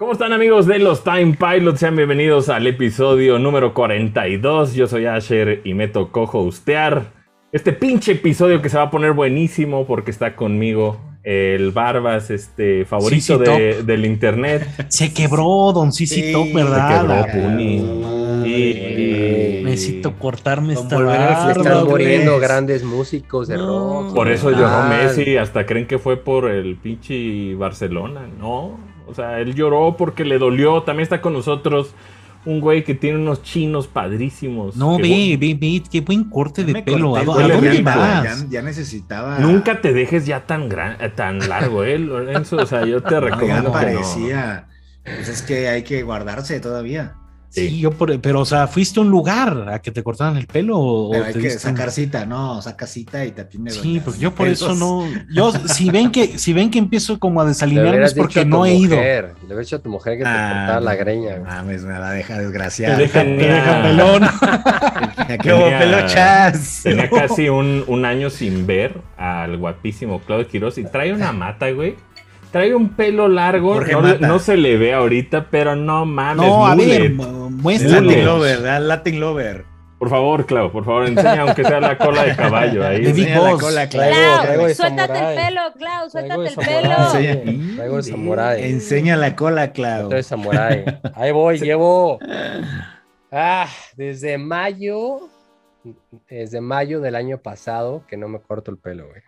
¿Cómo están amigos de los Time Pilots? Sean bienvenidos al episodio número 42. Yo soy Asher y me tocó hostear este pinche episodio que se va a poner buenísimo porque está conmigo el Barbas, este favorito de- del internet. Se quebró Don Sisi Sí, Top, Se ¿verdad? quebró La- Puni. Y- Necesito cortarme esta barba, Están muriendo grandes músicos de No. rock. Por eso lloró Ah, Messi, hasta creen que fue por el pinche Barcelona, ¿no? O sea, él lloró porque le dolió. También está con nosotros un güey que tiene unos chinos padrísimos. No, ve, ve, ve, qué buen corte de pelo. ¿A, corté a dónde vas? Ya, ya necesitaba. Nunca te dejes ya tan gran, eh, tan largo, ¿eh, Lorenzo? O sea, yo te No, recomiendo ya que no. parecía. Pues es que hay que guardarse todavía. Sí, yo por, pero, o sea, ¿fuiste a un lugar a que te cortaran el pelo? o Pero te hay que un- sacar cita, no, saca cita y te atiende. Sí, porque yo por eso no. Yo, si ven que, si ven que empiezo como a desalinearme es porque no he ido. Le hubieras dicho a tu mujer que te Ah, cortara la greña. güey. Mames, me la deja Te desgraciada. deja, Te deja pelón. ¿Qué hubo, Tenía- pelochas? Tenía casi un, un año sin ver al guapísimo Claudio Quiroz y trae una mata, güey. Trae un pelo largo, no, se le ve ahorita, pero no mames. No, a ver, mullet. mu- El muéstrame. Mullet. Latin Lover, ¿verdad? Latin Lover. Por favor, Clau, por favor, enseña aunque sea la cola de caballo ahí. De Big Enseña la Boss. cola, Clau. traigo de suéltate el pelo, Clau, suéltate de el pelo. Enseña- Traigo el samurái. Enseña la cola, Clau. Traigo el samurái. Ahí voy, llevo. Ah, desde mayo. Desde mayo del año pasado que no me corto el pelo, güey.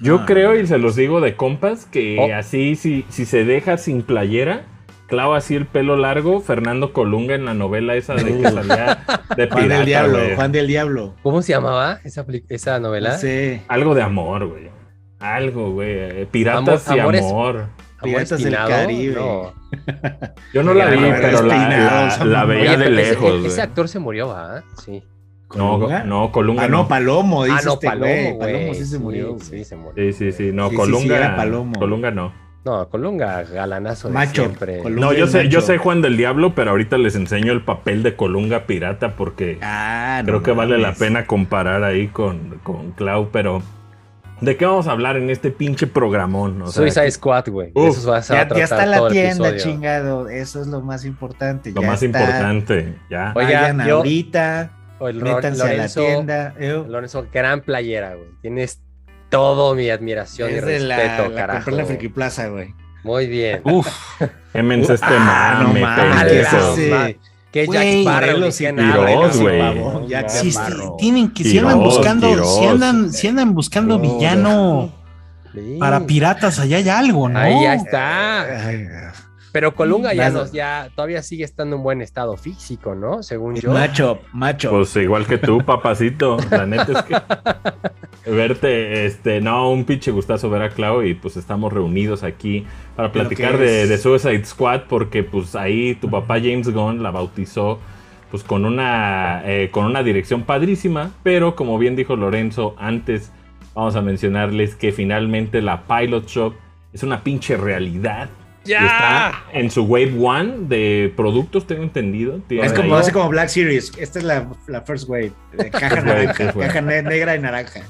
Yo Ah. creo, y se los digo de compas, que Oh. así, si, si se deja sin playera, clava así el pelo largo, Fernando Colunga en la novela esa de que salía de Juan pirata, del Diablo. Juan del Diablo. ¿Cómo se llamaba esa, esa novela? No sé. Algo de amor, güey. Algo, güey. Eh, Piratas Amor- y amores- amor. ¿Amor Piratas del? Caribe. No. Yo no la vi, pero la, veía Oye, de ese- lejos, ese, güey. actor se murió, ¿va? Sí. No, ¿Colunga? no, Colunga Ah, no. Palomo, dice Ah, no, este Palomo, güey. Palomo sí se murió. Sí, güey. se murió. Sí, sí, sí. No, Sí, sí, sí, Colunga. era Palomo. Colunga no. No, Colunga, galanazo de Macho, siempre. Colunga. No, yo sé, yo sé Juan del Diablo, pero ahorita les enseño el papel de Colunga pirata porque Ah, no creo que vale la pena comparar ahí con, con Clau, pero ¿de qué vamos a hablar en este pinche programón? O sea, Suicide Squad, güey. Eso vas a Ya, ya está la tienda, episodio. chingado. Eso es lo más importante. lo ya más está. importante, ya. Oiga, Vayan yo- ahorita, O el métanse Lorenzo, a la tienda. eh, Lorenzo, gran playera, güey. Tienes todo mi admiración y es de respeto, la, la carajo. compré la Friki Plaza, güey. Muy bien. Uf, Quémense este Ah, no mame, mames, pendejo. sí. ma- Que Jack Sparrow, y qué Tiros, ¿no? güey. No, que sí, mames. barro. tienen que, si Tiros, andan buscando, tiros. si andan, si andan buscando Tiros. villano Sí. para piratas, allá hay algo, ¿no? Ahí ya está. Ay, Pero Colunga ya, nos, ya todavía sigue estando en buen estado físico, ¿no? Según yo. Macho, macho. Pues igual que tú, papacito. La neta es que verte, este, no, un pinche gustazo ver a Clau y pues estamos reunidos aquí para platicar de Suicide Squad porque pues ahí tu papá James Gunn la bautizó pues con una, eh, con una dirección padrísima, pero como bien dijo Lorenzo antes, vamos a mencionarles que finalmente la Pilot Shop es una pinche realidad. Y está en su Wave One de productos, tengo entendido. Es como, hace como Black Series. Esta es la, la first wave. de caja First wave, naranja. first wave. Caja ne- negra y naranja.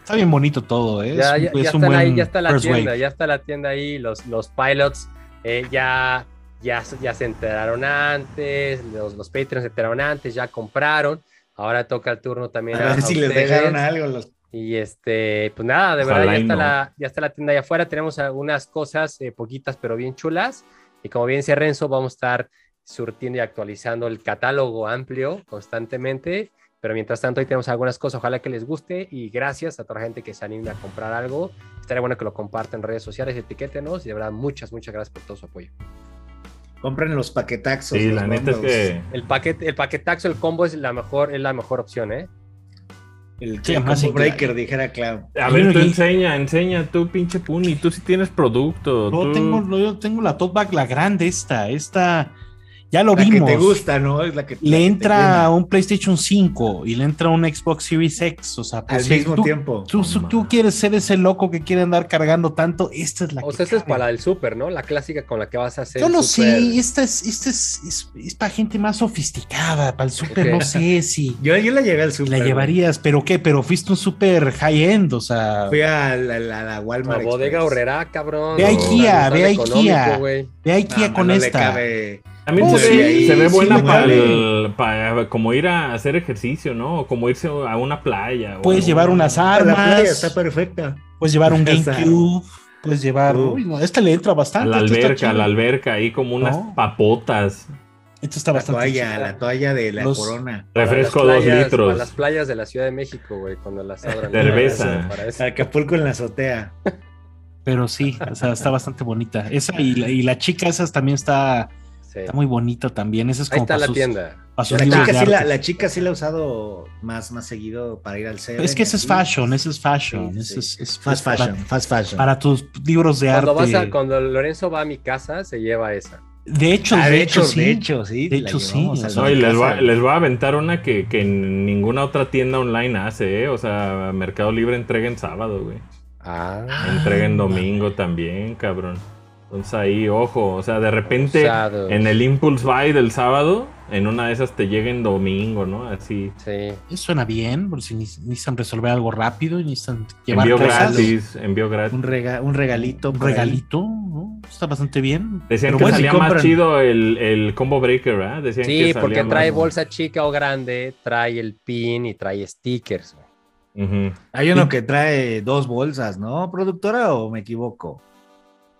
Está bien bonito todo, ¿eh? Ya, es, ya, es ya un están buen ahí, ya está la first tienda, wave. ya está la tienda ahí, los, los pilots eh, ya, ya, ya se enteraron antes, los, los Patreons se enteraron antes, ya compraron, ahora toca el turno también A a, ver si a les dejaron algo. Los... Y este, pues nada, de Ojalá verdad ya está, no. la, ya está la tienda allá afuera, tenemos algunas cosas eh, poquitas pero bien chulas, y como bien decía Renzo, vamos a estar surtiendo y actualizando el catálogo amplio constantemente. Pero mientras tanto, ahí tenemos algunas cosas, ojalá que les guste y gracias a toda la gente que se anime a comprar algo. Estaría bueno que lo compartan en redes sociales, etiquétenos y de verdad muchas, muchas gracias por todo su apoyo. Compren los paquetaxos. Sí, los la neta es bundles. que El paquete, el paquetaxo, el combo es la mejor, es la mejor opción, ¿eh? El Sí, combo sí, breaker, dijera Clau. A ver, no tú enseña, enseña, tú pinche Puni, tú sí tienes producto. Yo tú- tengo, yo tengo la tote bag, la grande esta, esta Ya lo La que vimos. te gusta, ¿no? Es la que la que Le entra un PlayStation 5 y le entra un Xbox Series X. O sea, al pues, si mismo tú, tiempo. Tú, quieres ser ese loco que quiere andar cargando tanto, esta es la O que sea, esta es para el súper, ¿no? La clásica con la que vas a hacer. Yo no sé, esta es, esta es, es, es para gente más sofisticada, para el súper Ok. no sé si Yo, yo la llevé al super. la llevarías, pero qué, pero fuiste un súper high-end, o sea, Fui a la, la- la La Walmart. bodega horrera, cabrón. Ve a Ikea, ve a Ikea. ve a Ikea con no le esta. cabe- También Oh, se, sí, ve, se ve sí buena para, el- para como ir a hacer ejercicio, ¿no? O como irse a una playa. o Puedes algo. llevar unas Ah, La playa armas, está perfecta. puedes llevar un. GameCube, puedes llevar, Uh. uy, no, esta le entra A bastante. la alberca, a la alberca, ahí como unas No. papotas. Esta está La bastante toalla, la toalla de la Los- corona. Refresco Para dos litros. Para las playas de la Ciudad de México, güey, cuando las abran. Cerveza. Para eso. Acapulco en la azotea. Pero sí, o sea, está bastante bonita. Esa y la, y la chica esa también está, Sí. está muy bonita también. Esa es Ahí como está para la sus, tienda. para sus La libros chica, de sí la, arte. la chica sí la ha usado más, más seguido para ir al Seven. Es que ese es fashion, ese es fashion. Sí, ese sí. es, es- Fast es para- fashion, fast fashion. Para, tus libros de Cuando, arte. vas a, cuando Lorenzo va a mi casa, se lleva esa. De hecho, Ah, de, hecho, sí. de hecho, sí. De hecho, sí, o sea, No, y les, va, les voy a aventar una que, que ninguna otra tienda online hace, ¿eh? O sea, Mercado Libre entrega en sábado, güey. Ah. Entrega en domingo también, cabrón. Entonces ahí, ojo, o sea, de repente Usados. en el Impulse Buy del sábado, en una de esas te llega en domingo, ¿no? Así. Sí. Eso suena bien, porque si neces- necesitan resolver algo rápido y necesitan llevar Envío cosas, gratis, envío gratis. Un, rega- un regalito. Un regalito, ¿no? Está bastante bien. Decían Pero que bueno, si más chido el, el combo breaker, ¿verdad? Decían que Sí, salía porque más- trae bolsa chica o grande, trae el pin y trae stickers. güey. Ujú. Hay uno que trae dos bolsas, ¿no, productora? ¿O me equivoco?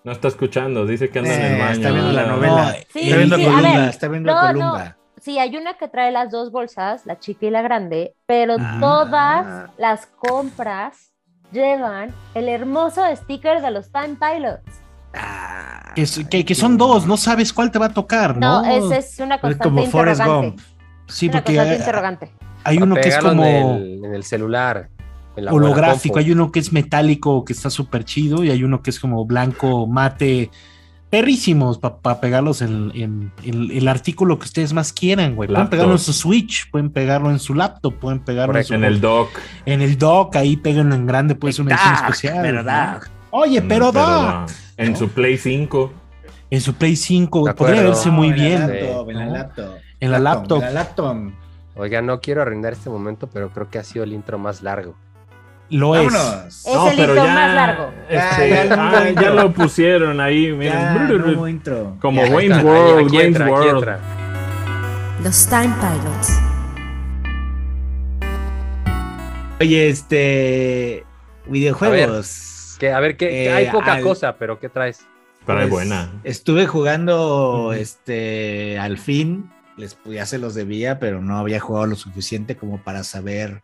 No está escuchando, dice que anda en Eh, el baño. está viendo la novela. Sí, está viendo sí, a a Columba, ver, está viendo no, Columba. Sí, hay una que trae las dos bolsas, la chica y la grande, pero Ah. todas las compras llevan el hermoso sticker de los Time Pilots. Ah, Que, es- que- que son dos, no sabes cuál te va a tocar, ¿no? No, esa es una Es constante como Forrest interrogante. Gump. Sí, Una porque hay, interrogante. hay uno que es como En el, en el celular. Holográfico, hay uno que es metálico que está súper chido y hay uno que es como blanco, mate, perrísimos para pegarlos en, en- en el artículo que ustedes más quieran, güey. Pueden pegarlo en su Switch, pueden pegarlo en su laptop, pueden pegarlo en, su- En el dock. en el dock, ahí péguenlo en grande, puede ser una edición especial. Oye, pero, Pero, dock. En ¿no? su Play 5. En su Play 5 De podría acuerdo. verse muy bien. En la laptop, en la ¿no? laptop. En la laptop. En la laptop. Oiga, no quiero arruinar este momento, pero creo que ha sido el intro más largo. Lo es. Vámonos. Es el intro más largo. este, Ya, ya ah, ya intro. lo pusieron ahí, miren. Ya, intro. Como Ya. Ahí Wayne's está, ahí- World, aquí Wayne's entra, aquí World. entra. Los Time Pilots. Oye, este. Videojuegos. Que, a ver, que Eh, hay poca al- cosa, pero ¿qué traes? Pero Pues, buena. Estuve jugando este al fin. Les ya se los debía, pero no había jugado lo suficiente como para saber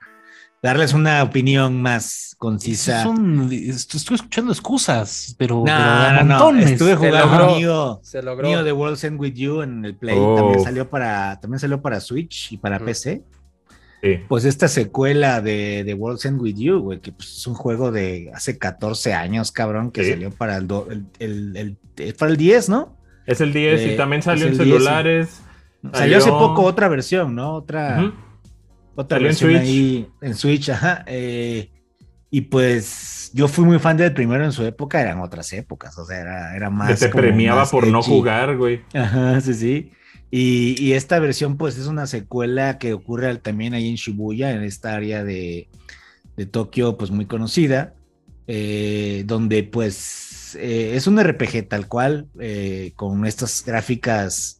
darles una opinión más concisa. Son- est- estoy escuchando excusas, pero, No, pero no, no. montones. Estuve Se jugando logró. Neo, Se logró. Neo The World's End With You en el Play. Oh. También salió para, también salió para Switch y para Ujú. PC. Sí. Pues esta secuela de The World's End With You, güey, que pues, es un juego de hace 14 años, cabrón, que Sí. salió para el, do- el, el- el- eh, para el 10, ¿no? Es el 10 Eh, y también salió en el 10 y- celulares. Salió hace poco otra versión, ¿no? Otra. Otra Salió en versión Switch. ahí en Switch, ajá. eh, y pues yo fui muy fan del primero en su época, eran otras épocas, o sea, era, era Que más. te como premiaba más por no edgy. jugar, güey. Ajá, sí, sí. Y, y esta versión, pues, es una secuela que ocurre también ahí en Shibuya, en esta área de, de Tokio, pues muy conocida, eh, donde, pues, eh, es un RPG tal cual, eh, con estas gráficas,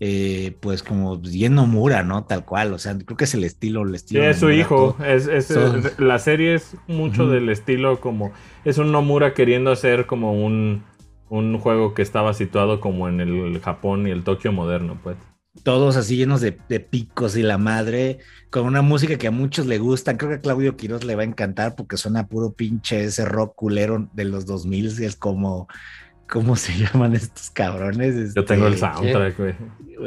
eh, pues, como bien Nomura, ¿no? Tal cual, o sea, creo que es el estilo, el Sí, estilo. es su hijo. todo. Es, es- la serie es mucho del estilo como. Es un Nomura queriendo hacer como un, un juego que estaba situado como en el Japón y el Tokio moderno, pues. todos así llenos de, de picos y la madre, con una música que a muchos le gustan. Creo que a Claudio Quiroz le va a encantar porque suena puro pinche ese rock culero de los 2000 y es como, ¿cómo se llaman estos cabrones? Yo tengo el Este, soundtrack, güey.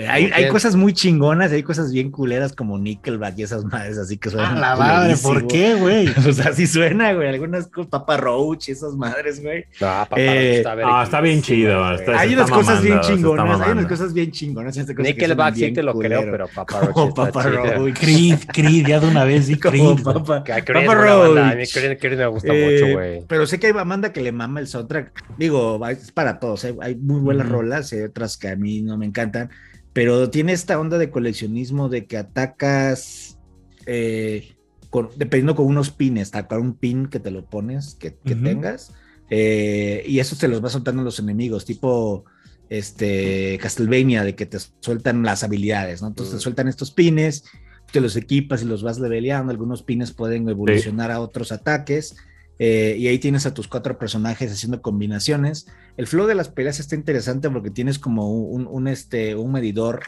Hay, hay cosas muy chingonas, hay cosas bien culeras como Nickelback y esas madres así que suenan. Ah, la madre, ¿por qué, güey? O sea, sí suena, güey. Algunas cosas, Papa Roach y esas madres, güey. No, papá, Eh, está, ah, está bien chido, está- Hay unas está cosas bien mamando, chingonas, hay unas cosas bien chingonas. cosas Nickelback sí bien te lo creo, culero. pero Papa Roach Como está Papa chido. Roach. Creed, Creed, ya de una vez, di Creed. Como. Papa, Que a Creed es Papa buena banda, A mí Roach. Creed, Creed me gusta Eh, mucho, güey. Pero sé que hay banda que le mama el soundtrack. Digo, para todos. Hay, hay muy buenas rolas, hay otras que a mí no me encantan. Pero tiene esta onda de coleccionismo de que atacas eh, con- dependiendo con unos pines, atacar un pin que te lo pones, que, que tengas. eh, y eso te los va soltando los enemigos, tipo este Castlevania, de que te sueltan las habilidades, ¿no? Entonces te sueltan estos pines, te los equipas y los vas leveleando. Algunos pines pueden evolucionar a otros ataques. Eh, y ahí tienes a tus cuatro personajes haciendo combinaciones. El flow de las peleas está interesante porque tienes como un, un, este, un medidor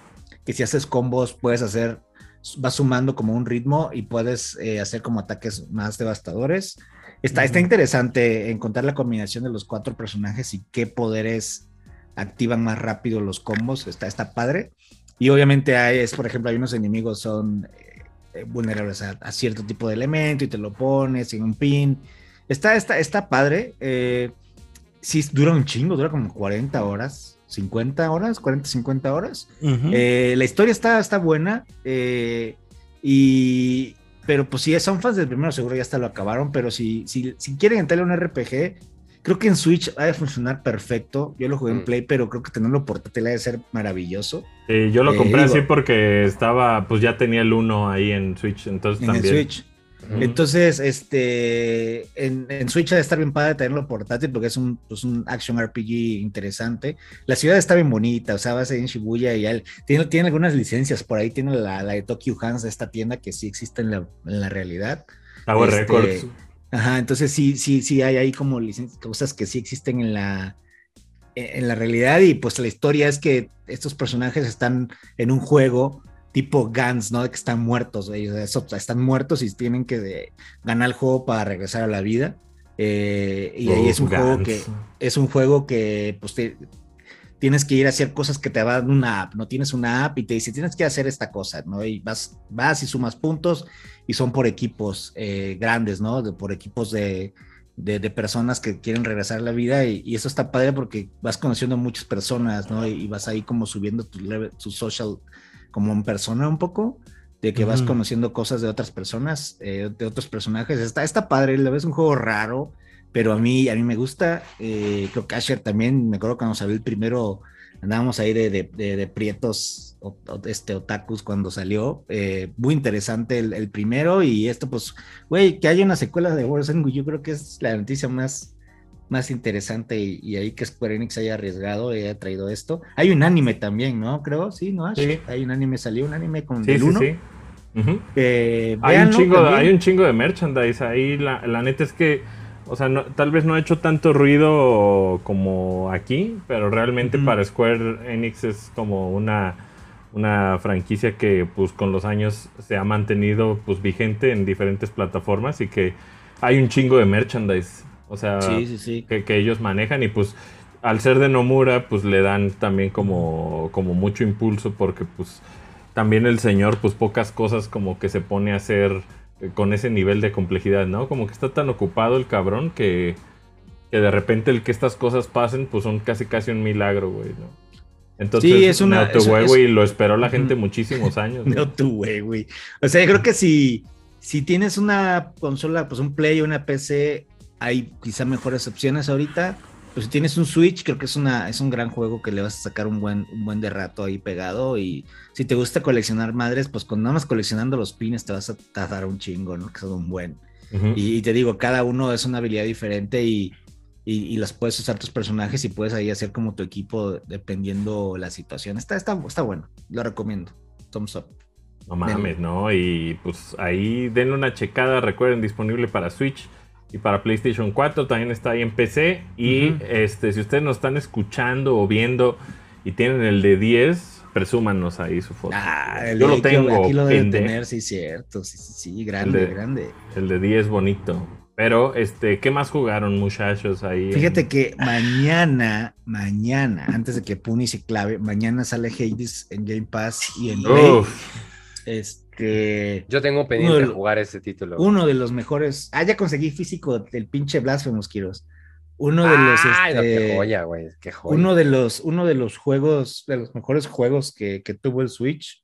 que si haces combos puedes hacer, vas sumando como un ritmo y puedes eh, hacer como ataques más devastadores. Está, está Ujú. interesante encontrar la combinación de los cuatro personajes y qué poderes activan más rápido los combos. Está, está padre. Y obviamente hay, es, por ejemplo, hay unos enemigos son eh, vulnerables a, a cierto tipo de elemento y te lo pones en un pin. Está, está, está padre. Eh, sí, dura un chingo, dura como 40 horas, 50 horas, 40, 50 horas. Eh, la historia está, está buena. eh, y, pero pues si son fans del primero, seguro ya hasta lo acabaron. Pero si, si, si quieren entrarle a un RPG, creo que en Switch ha de funcionar perfecto. Yo lo jugué en Mm. Play, pero creo que tenerlo portátil ha de ser maravilloso. Sí, yo lo Eh, compré digo- así porque estaba, pues ya tenía el 1 ahí en Switch, entonces En el también. Entonces, este, en, en Switch ha de estar bien padre tenerlo portátil porque es un, pues, un action RPG interesante. La ciudad está bien bonita, o sea, vas en Shibuya y ya, tiene, tiene algunas licencias por ahí, tiene la, la de Tokyo Hands, esta tienda que sí existe en la, en la realidad. Tower Este, Records. Ajá, entonces sí, sí, sí hay ahí como cosas que sí existen en la, en la realidad y pues la historia es que estos personajes están en un juego tipo Guns, ¿no? De que están muertos, sea, eso, están muertos y tienen que de- ganar el juego para regresar a la vida. Eh, y ahí es un Uf, juego Gans. que es un juego que pues te- tienes que ir a hacer cosas que te dan una app, no tienes una app y te dice tienes que hacer esta cosa, ¿no? Y vas, vas y sumas puntos y son por equipos eh, grandes, ¿no? De- por equipos de, de, de personas que quieren regresar a la vida y, y eso está padre porque vas conociendo a muchas personas, ¿no? Y, y vas ahí como subiendo tu, level- tu social como en persona un poco, de que vas conociendo cosas de otras personas, eh, de otros personajes. Está, está padre, la vez un juego raro, pero a mí, a mí me gusta. eh, creo que Asher también, me acuerdo cuando salió el primero, andábamos ahí de, de, de- de prietos, o- o- este, otakus cuando salió. eh, muy interesante el, el primero y esto, pues, güey, que haya una secuela de Warzone, yo creo que es la noticia más, más interesante y, y ahí que Square Enix haya arriesgado y haya traído esto. Hay un anime también, ¿no? Creo, sí, ¿no? Ash? Sí. Hay un anime, salió un anime con Sí, el sí, 1. sí. Ujú. que Hay un, chingo, también. hay un chingo de merchandise ahí. La, la neta es que, o sea, no- tal vez no ha hecho tanto ruido como aquí, pero realmente para Square Enix es como una, una franquicia que pues con los años se ha mantenido pues vigente en diferentes plataformas y que hay un chingo de merchandise. O sea, Sí, sí, sí. que, que ellos manejan y pues al ser de Nomura pues le dan también como, como mucho impulso porque pues también el señor pues pocas cosas como que se pone a hacer eh, con ese nivel de complejidad, ¿no? Como que está tan ocupado el cabrón que, que de repente el que estas cosas pasen pues son casi casi un milagro, güey, ¿no? Entonces, Sí, es una- es- güey, lo esperó la gente muchísimos años. ¿no? Tú, güey, güey. O sea, yo creo que si, si tienes una consola, pues un Play o una PC, hay quizá mejores opciones ahorita. Pues si tienes un Switch, creo que es una es un gran juego que le vas a sacar un buen un buen de rato ahí pegado y si te gusta coleccionar madres, pues con nada más coleccionando los pines te vas a tardar un chingo, ¿no? Que son un buen. Ujú. Y, y te digo, cada uno es una habilidad diferente y, y, y las puedes usar tus personajes y puedes ahí hacer como tu equipo dependiendo la situación. Está, está, está bueno, lo recomiendo. Thumbs up. No mames, ¿no? Y pues ahí denle una checada, recuerden, disponible para Switch y para PlayStation 4, también está ahí en PC. Y este, si ustedes nos están escuchando o viendo y tienen el de 10, presúmanos ahí su foto. Ah, el Yo de- lo tengo, Aquí lo debe pende- tener, sí, cierto. Sí, sí, sí, grande, El de- grande. El de 10 bonito. Pero, este, ¿qué más jugaron, muchachos? Ahí en- Fíjate que mañana, mañana, antes de que Puni se clave, mañana sale Hades en Game Pass y en Play. Uf, Este, Yo tengo pendiente de jugar ese título. uno de los mejores. Ah, ya conseguí físico del pinche Blasphemous Kiros. Uno de los. Ay, no, qué este, joya, güey. Qué joya. uno de los, uno de los juegos, de los mejores juegos que, que tuvo el Switch,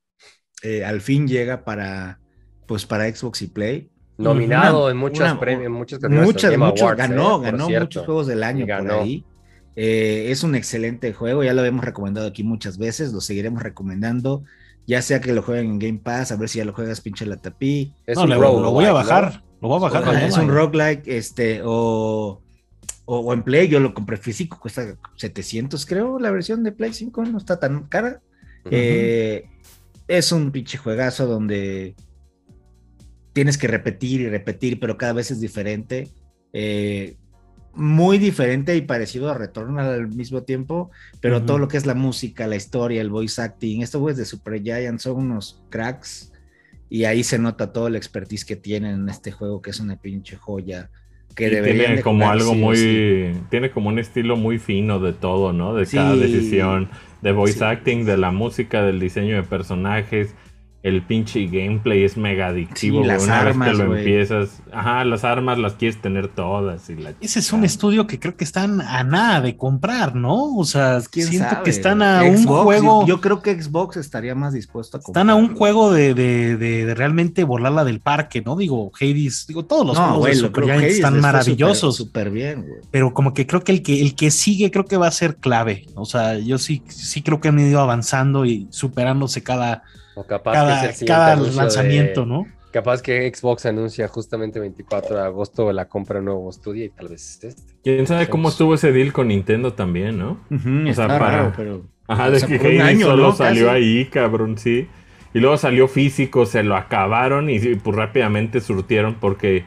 eh, al fin llega para, pues para Xbox y Play. Nominado Una- en muchas una- premios, en muchas categorías Muchas, muchos, Awards, ganó, eh, ganó cierto. muchos juegos del año Ganó. por ahí. Eh, es un excelente juego, ya lo habíamos recomendado aquí muchas veces, lo seguiremos recomendando, ya sea que lo jueguen en Game Pass, a ver si ya lo juegas pinche la tapí, Es No, lo voy a ¿no? bajar. Lo voy a bajar. mañana. es un roguelike, este, o, o, o en Play, yo lo compré físico, cuesta 700 creo, la versión de Play 5 no está tan cara. Eh, es un pinche juegazo donde tienes que repetir y repetir, pero cada vez es diferente. Eh, muy diferente y parecido a Retorno al mismo tiempo, pero todo lo que es la música, la historia, el voice acting, estos güeyes de Super Giant son unos cracks y ahí se nota todo el expertise que tienen en este juego, que es una pinche joya. Que tiene de como algo muy. sí. Tiene como un estilo muy fino de todo, ¿no? De cada decisión. De voice Sí. acting, de la música, del diseño de personajes. El pinche gameplay es mega adictivo, Sí, güey. las Una vez que lo empiezas. Ajá, las armas las quieres tener todas. Y la Ese es un estudio que creo que están a nada de comprar, ¿no? O sea, ¿Quién siento sabe, que están a un juego. Yo, yo creo que Xbox estaría más dispuesto a Están a un juego de, de, de- de realmente volarla del parque, ¿no? Digo, Hades, digo, todos los No, juegos güey, de Super creo Hades están maravillosos, Súper súper bien, güey. pero como que creo que el que el que sigue creo que va a ser clave. O sea, yo sí, sí creo que han ido avanzando y superándose cada, O capaz cada, que es el cada de- lanzamiento, ¿no? Capaz que Xbox anuncia justamente 24 de agosto la compra de un nuevo estudio y tal vez es este. Quién sabe cómo estuvo ese deal con Nintendo también, ¿no? Ujú, O sea, está para- raro, pero... Ajá, O de sea, que Hades año, solo ¿no? salió Casi. ahí, cabrón, sí. Y luego salió físico, se lo acabaron y pues rápidamente surtieron porque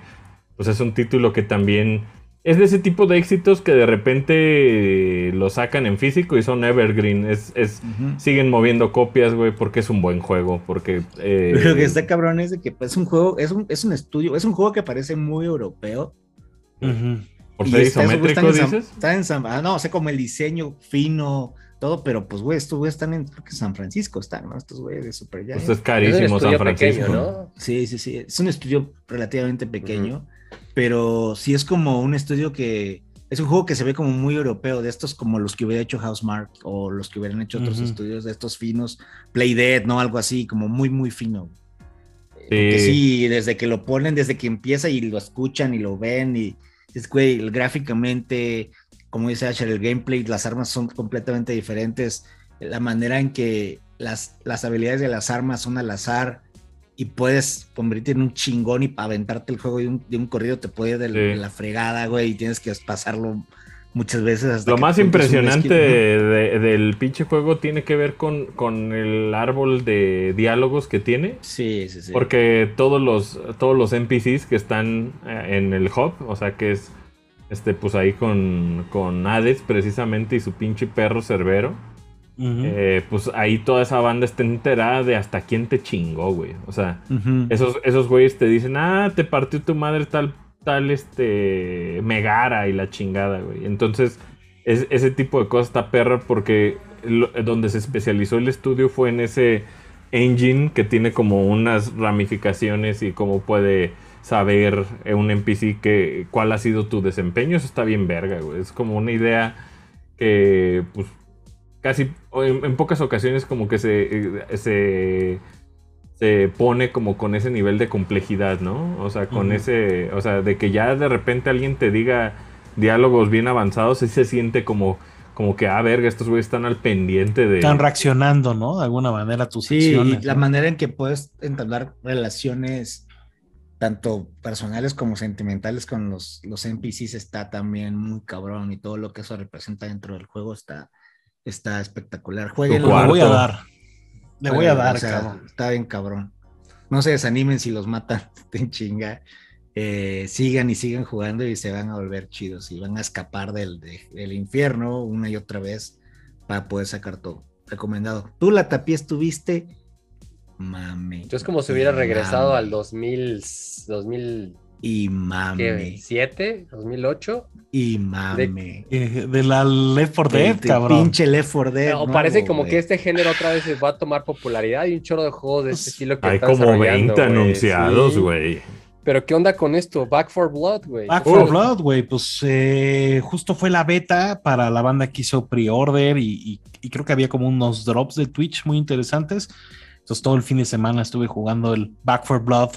pues es un título que también es de ese tipo de éxitos que de repente lo sacan en físico y son evergreen. Es, siguen moviendo copias, güey, porque es un buen juego, porque... eh, Lo que está cabrón es de que pues, es un juego, es un, es un estudio, es un juego que parece muy europeo. Ujú. por y ser está- isométrico, está en San- dices. Está en San, ah, no, o sea, como el diseño fino, todo, pero pues, güey, estos güeyes están en creo que San Francisco, están, ¿no? Estos güeyes de Super Giant. Pues es Es un carísimo San Francisco. pequeño, ¿no? Sí, sí, sí. Es un estudio relativamente pequeño, pero sí es como un estudio que es un juego que se ve como muy europeo, de estos como los que hubiera hecho Housemark o los que hubieran hecho otros estudios de estos finos, Play Dead, ¿no? Algo así, como muy, muy fino. Eh, Sí. sí, desde que lo ponen, desde que empieza y lo escuchan y lo ven y es güey, gráficamente, como dice Asher, el gameplay, las armas son completamente diferentes. La manera en que las, las habilidades de las armas son al azar y puedes convertirte en un chingón y aventarte el juego de un, de un corrido, te puede ir de, Sí. de la fregada, güey, y tienes que pasarlo muchas veces. hasta Lo más impresionante de- del pinche juego tiene que ver con, con el árbol de diálogos que tiene. Sí, sí, sí. Porque todos los, todos los NPCs que están eh, en el hub, o sea que es este, pues ahí con, con Hades precisamente y su pinche perro cerbero, Eh, pues ahí toda esa banda está enterada de hasta quién te chingó, güey. O sea, esos, esos güeyes te dicen, ah, te partió tu madre tal, tal, este, Megara y la chingada, güey. Entonces, es, ese tipo de cosas está perra porque lo- donde se especializó el estudio fue en ese engine que tiene como unas ramificaciones y cómo puede saber eh, un NPC que, cuál ha sido tu desempeño. Eso está bien verga, güey. Es como una idea que, pues, casi en, en pocas ocasiones como que se, eh, se se pone como con ese nivel de complejidad, ¿no? O sea, con ese, o sea, de que ya de repente alguien te diga diálogos bien avanzados, sí se siente como, como que, ah, verga, estos güeyes están al pendiente de... Están reaccionando, ¿no? De alguna manera tus Sí, y acciones. la ¿no? manera en que puedes entablar relaciones tanto personales como sentimentales con los, los NPCs está también muy cabrón y todo lo que eso representa dentro del juego está, está espectacular. Jueguenlo. Le voy a dar. Le voy a dar, o sea, cabrón. Está bien cabrón. No se desanimen si los matan, en chinga. Eh, sigan y sigan jugando y se van a volver chidos y van a escapar del, de- del infierno una y otra vez para poder sacar todo. Recomendado. Tú la tapía estuviste. Mame. Yo es como si hubiera regresado al 2000, Y ¿Qué, mame. ¿Siete? ¿2008? Y mame. Eh, de la Left 4 Dead, cabrón. Pinche Left 4 Dead. O nuevo, parece como que este género otra vez va a tomar popularidad y un chorro de juegos de este estilo que Hay están como desarrollando, 20 güey, anunciados, sí. güey. Pero ¿qué onda con esto? Back for Blood, güey. Back ¿Qué for? Blood, güey, pues eh, justo fue la beta para la banda que hizo pre-order y, y- y creo que había como unos drops de Twitch muy interesantes. Entonces todo el fin de semana estuve jugando el Back for Blood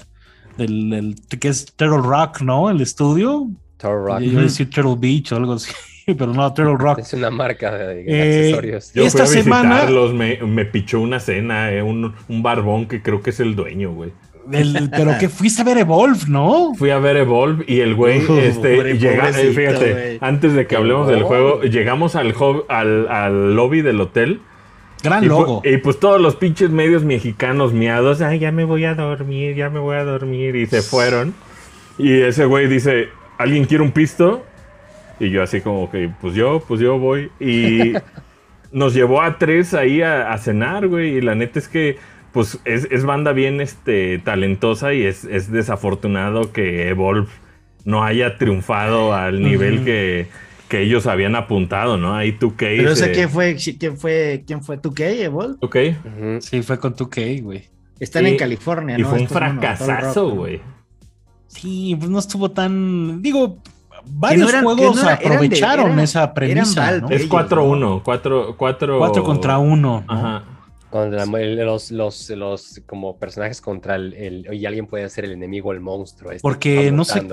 del, del- que es Turtle Rock, ¿no? El estudio. Thor Rock. Yo iba a decir Turtle Beach o algo así, pero no, Turtle Rock. Es una marca de, Eh, accesorios. Yo Esta fui a semana- visitarlos, me, me pichó una cena, eh, un, un barbón que creo que es el dueño, güey. El- pero que fuiste a ver Evolve, ¿no? Fui a ver Evolve y el güey, Uh, este, pobre llega, eh, fíjate, antes de que hablemos del juego, llegamos al, al, al lobby del hotel Gran y, pu- logo. y pues todos los pinches medios mexicanos miados, ay, ya me voy a dormir, ya me voy a dormir, y se fueron. Y ese güey dice, ¿alguien quiere un pisto? Y yo así como que, pues yo, pues yo voy. Y nos llevó a tres ahí a, a cenar, güey. Y la neta es que, pues, es, es banda bien este, talentosa y es, es desafortunado que Evolve no haya triunfado al nivel que, que ellos habían apuntado, ¿no? Ahí 2K. Pero se- sé quién fue, quién fue, quién fue tu qué, Evol. 2K. Ujú. Sí, fue con 2K, güey. Están Y- en California, Y ¿no? fue un Estos fracasazo, güey. Sí, pues no estuvo tan. Digo, varios eran- que juegos no era- eran de- aprovecharon eran- esa premisa. Valve, ¿no? Es Ellos, 4-1. 4 4 Cuatro contra uno. ¿no? Ajá. Con la- el- los, los, los como personajes contra el, el- y alguien puede ser el enemigo, el monstruo. este Porque no sé-.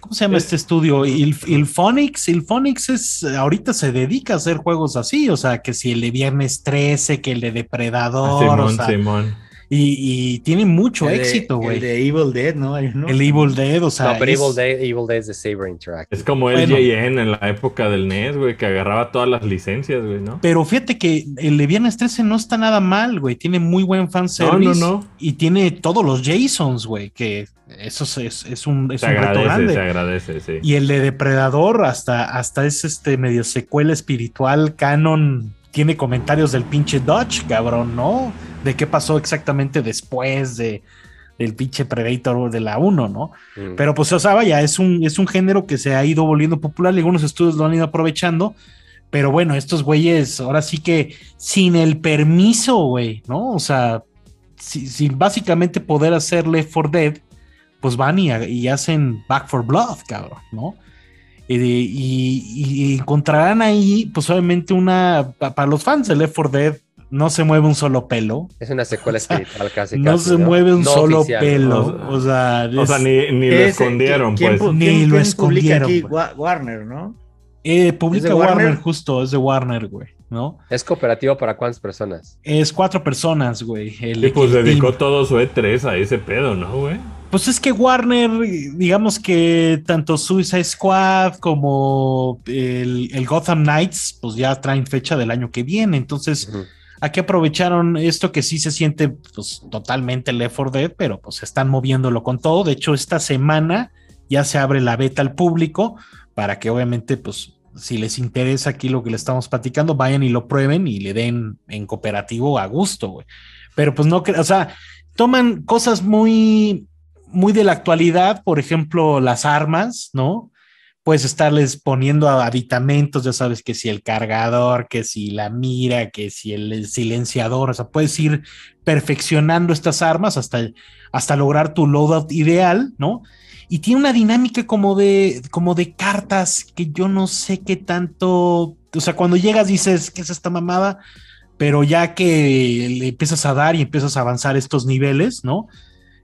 ¿Cómo se llama este estudio? Il, Ilphonics. Ilphonics es. Ahorita se dedica a hacer juegos así. O sea, que si el de Viernes 13, que el de Ah, Depredador. Simón, o sea, Simón. Y, y tiene mucho El éxito, güey. El de Evil Dead, ¿no? El Evil Dead, o sea. no, pero es- Evil Dead, Evil Dead es de Saber Interactive. Es como el Bueno. JN en la época del NES, güey, que agarraba todas las licencias, güey, ¿no? Pero fíjate que el de Viernes 13 no está nada mal, güey. Tiene muy buen fanservice. No, no, no. Y tiene todos los Jasons, güey. Que eso es, es- es un, es Se un reto agradece, grande. se agradece, sí. Y el de Depredador, hasta, hasta es este medio secuela espiritual, canon. Tiene comentarios del pinche Dodge, cabrón, ¿no? De qué pasó exactamente después de, del pinche Predator de la 1, ¿no? Mm. Pero pues, o sea, vaya, es un, es un género que se ha ido volviendo popular y algunos estudios lo han ido aprovechando. Pero bueno, estos güeyes, ahora sí que sin el permiso, güey, ¿no? O sea, si- sin básicamente poder hacer Left 4 Dead, pues van y, y hacen Back for Blood, cabrón, ¿no? Y, y- y encontrarán ahí, pues obviamente una, pa- para los fans de Left 4 Dead, no se mueve un solo pelo, Es una secuela espiritual casi. no casi, se mueve un No solo oficial, pelo, ¿no? o sea, O sea, ni, ni lo escondieron, ¿quién- pues. quién Ni quién- lo escondieron, aquí? Warner, ¿no? eh, publica ¿Es de Warner? Warner? justo, es de Warner, güey, ¿no? ¿Es cooperativo para cuántas personas? Es cuatro personas, güey. el- Y pues el dedicó team. todo su E3 a ese pedo, ¿no, güey? Pues es que Warner, digamos que tanto Suicide Squad como el, el Gotham Knights, pues ya traen fecha del año que viene. Entonces, Ujú. aquí aprovecharon esto que sí se siente pues totalmente Left 4 Dead, pero pues están moviéndolo con todo. De hecho, esta semana ya se abre la beta al público para que obviamente pues si les interesa aquí lo que le estamos platicando, vayan y lo prueben y le den en cooperativo a gusto, güey. Pero pues no, o sea, toman cosas muy, muy de la actualidad, por ejemplo, las armas, ¿no? Puedes estarles poniendo aditamentos, ya sabes que si el cargador, que si la mira, que si el silenciador, o sea, puedes ir perfeccionando estas armas hasta, hasta lograr tu loadout ideal, ¿no? Y tiene una dinámica como de, como de cartas que yo no sé qué tanto, o sea, cuando llegas dices, ¿qué es esta mamada? Pero ya que le empiezas a dar y empiezas a avanzar estos niveles, ¿no?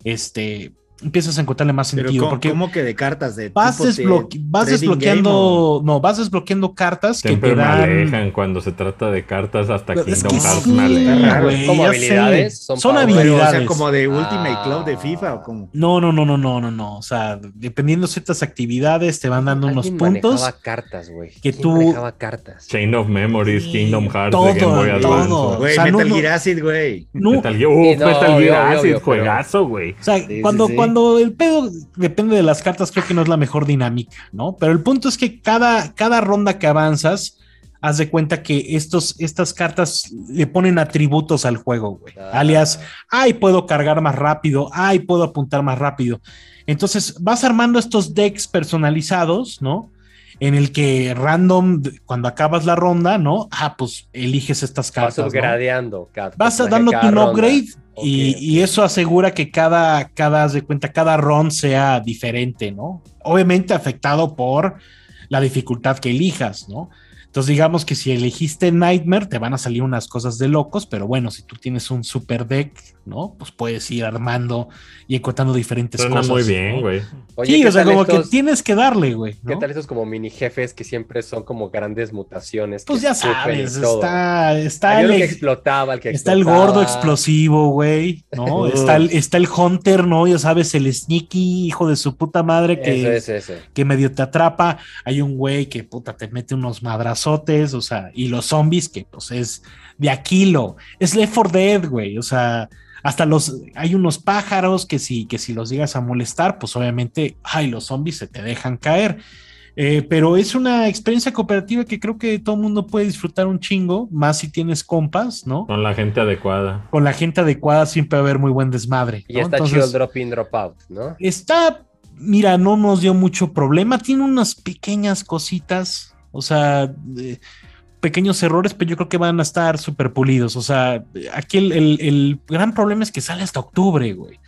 Este, empiezas a encontrarle más Pero sentido. ¿cómo, porque cómo que de cartas de vas, de desbloque- vas desbloqueando, no, vas desbloqueando cartas Siempre que te me dan. alejan cuando se trata de cartas hasta Es Kingdom que Hearts sí, me alejan. güey, ¿Como habilidades? sé. Son habilidades. o sea, como de Ultimate Ah. Club de FIFA o como. No, no, no, no, no, no, no. O sea, dependiendo de ciertas actividades, te van dando unos puntos. cartas, güey. que ¿Quién tú- cartas? Chain of Memories, Sí, Kingdom Hearts, todo, de Game Boy Advance. todo. Güey, O sea, Metal no- Gear Acid, güey. No, Metal Gear, Sí, no, Metal Gear obvio, Acid, pero- juegazo, güey. O sea, cuando. Cuando el pedo depende de las cartas, creo que no es la mejor dinámica, ¿no? Pero el punto es que cada, cada ronda que avanzas, haz de cuenta que estos, estas cartas le ponen atributos al juego, güey. Ah. Alias, ay, puedo cargar más rápido, ay, puedo apuntar más rápido. Entonces vas armando estos decks personalizados, ¿no? En el que random, cuando acabas la ronda, ¿no? Ah, pues eliges estas Vas cartas. ¿no? upgradeando. cada Vas a personaje dándote y, y eso asegura que cada, cada, de cuenta, cada run sea diferente, ¿no? Obviamente afectado por la dificultad que elijas, ¿no? Entonces digamos que si elegiste Nightmare te van a salir unas cosas de locos, pero bueno, si tú tienes un super deck, ¿no? Pues puedes ir armando y encontrando diferentes Suena cosas. muy bien, ¿no? güey. Oye, Sí, ¿qué o sea, como que estos- tienes que darle, güey. ¿Qué ¿no? tal esos como mini jefes que siempre son como grandes mutaciones? Pues que ya sabes, está, está uno el, que explotaba, el que Está el explotaba. gordo explosivo, güey, ¿no? Está, el, está el Hunter, ¿no? Ya sabes, el sneaky, hijo de su puta madre, que, Eso es ese. que medio te atrapa. Hay un güey que, puta, te mete unos o sea, y los zombies, que pues es de Aquilo. Es Left 4 Dead, güey, o sea, hasta los, hay unos pájaros que si, que si los llegas a molestar, pues obviamente, ay, los zombies se te dejan caer. Eh, pero es una experiencia cooperativa que creo que todo el mundo puede disfrutar un chingo, más si tienes compas, ¿no? Con la gente adecuada. Con la gente adecuada siempre va a haber muy buen desmadre. Y está Entonces, chido el drop in, drop out, ¿no? Está, mira, no nos dio mucho problema. Tiene unas pequeñas cositas, o sea, eh, pequeños errores, pero yo creo que van a estar súper pulidos. O sea, aquí el, el- el gran problema es que sale hasta octubre, güey.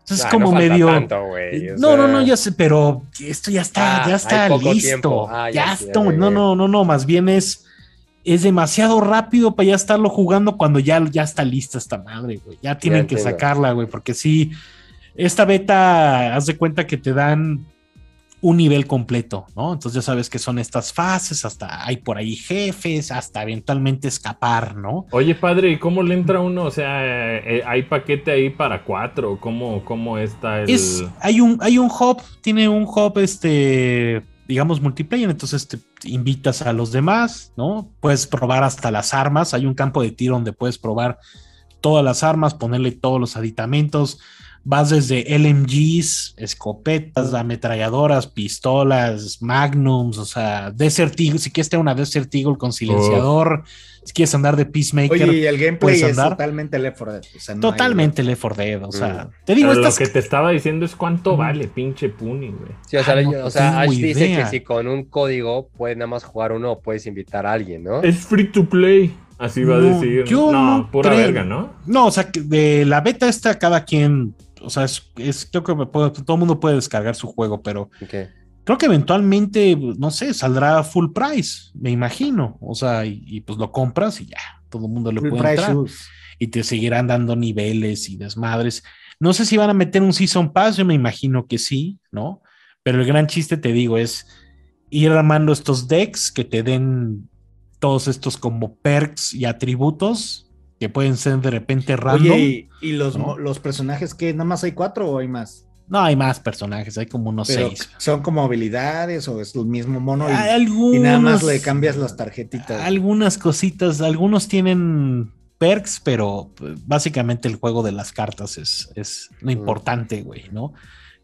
Entonces es Ay, como no medio. tanto, güey, o no, no, sea, no, ya sé, pero esto ya está, Ah, ya está listo. Ah, ya está. ya No, no, no, no, más bien es. Es demasiado rápido para ya estarlo jugando cuando ya, ya está lista esta madre, güey. Ya tienen que entiendo. sacarla, güey, porque sí, esta beta, haz de cuenta que te dan un nivel completo, ¿no? Entonces ya sabes que son estas fases, hasta hay por ahí jefes, hasta eventualmente escapar, ¿no? Oye, padre, ¿y cómo le entra uno? O sea, eh, ¿hay paquete ahí para cuatro? ¿Cómo, cómo está el...? Es, hay un, hay un hub, tiene un hub, este, digamos, multiplayer, entonces te invitas a los demás, ¿no? Puedes probar hasta las armas, hay un campo de tiro donde puedes probar todas las armas, ponerle todos los aditamentos, vas desde LMGs, escopetas, ametralladoras, pistolas, magnums, o sea, Desert Eagle, si quieres tener una Desert Eagle con silenciador, si quieres andar de Peacemaker, Oye, y el gameplay ¿puedes es andar? totalmente Left 4 Dead. o sea, no hay- totalmente Left 4 Dead, o sea, Mm. te digo, Pero lo que te estaba diciendo es cuánto vale, pinche Puni, güey. Sí, o sea, Ah, no o sea, Ash dice idea. que si con un código puedes nada más jugar uno o puedes invitar a alguien, ¿no? Es free to play, así va a No, decir. yo no, no pura creo. verga, ¿no? No, o sea, que de la beta esta, cada quien, o sea, es, es- creo que me puedo- todo el mundo puede descargar su juego, pero Ok. creo que eventualmente, no sé, saldrá full price, me imagino. O sea, y, y pues lo compras y ya, todo el mundo le Full puede price entrar shoes. y te seguirán dando niveles y desmadres. No sé si van a meter un Season Pass, yo me imagino que sí, ¿no? Pero el gran chiste, te digo, es ir armando estos decks que te den todos estos como perks y atributos que pueden ser de repente random. Oye, ¿y, y los, los personajes que nada más hay cuatro o hay más? No, hay más personajes, hay como unos Pero seis. ¿Son como habilidades o es el mismo mono? Y, Hay y nada más le cambias las tarjetitas. Algunas cositas, algunos tienen perks, pero pues, básicamente el juego de las cartas es, es lo importante, güey, ¿no?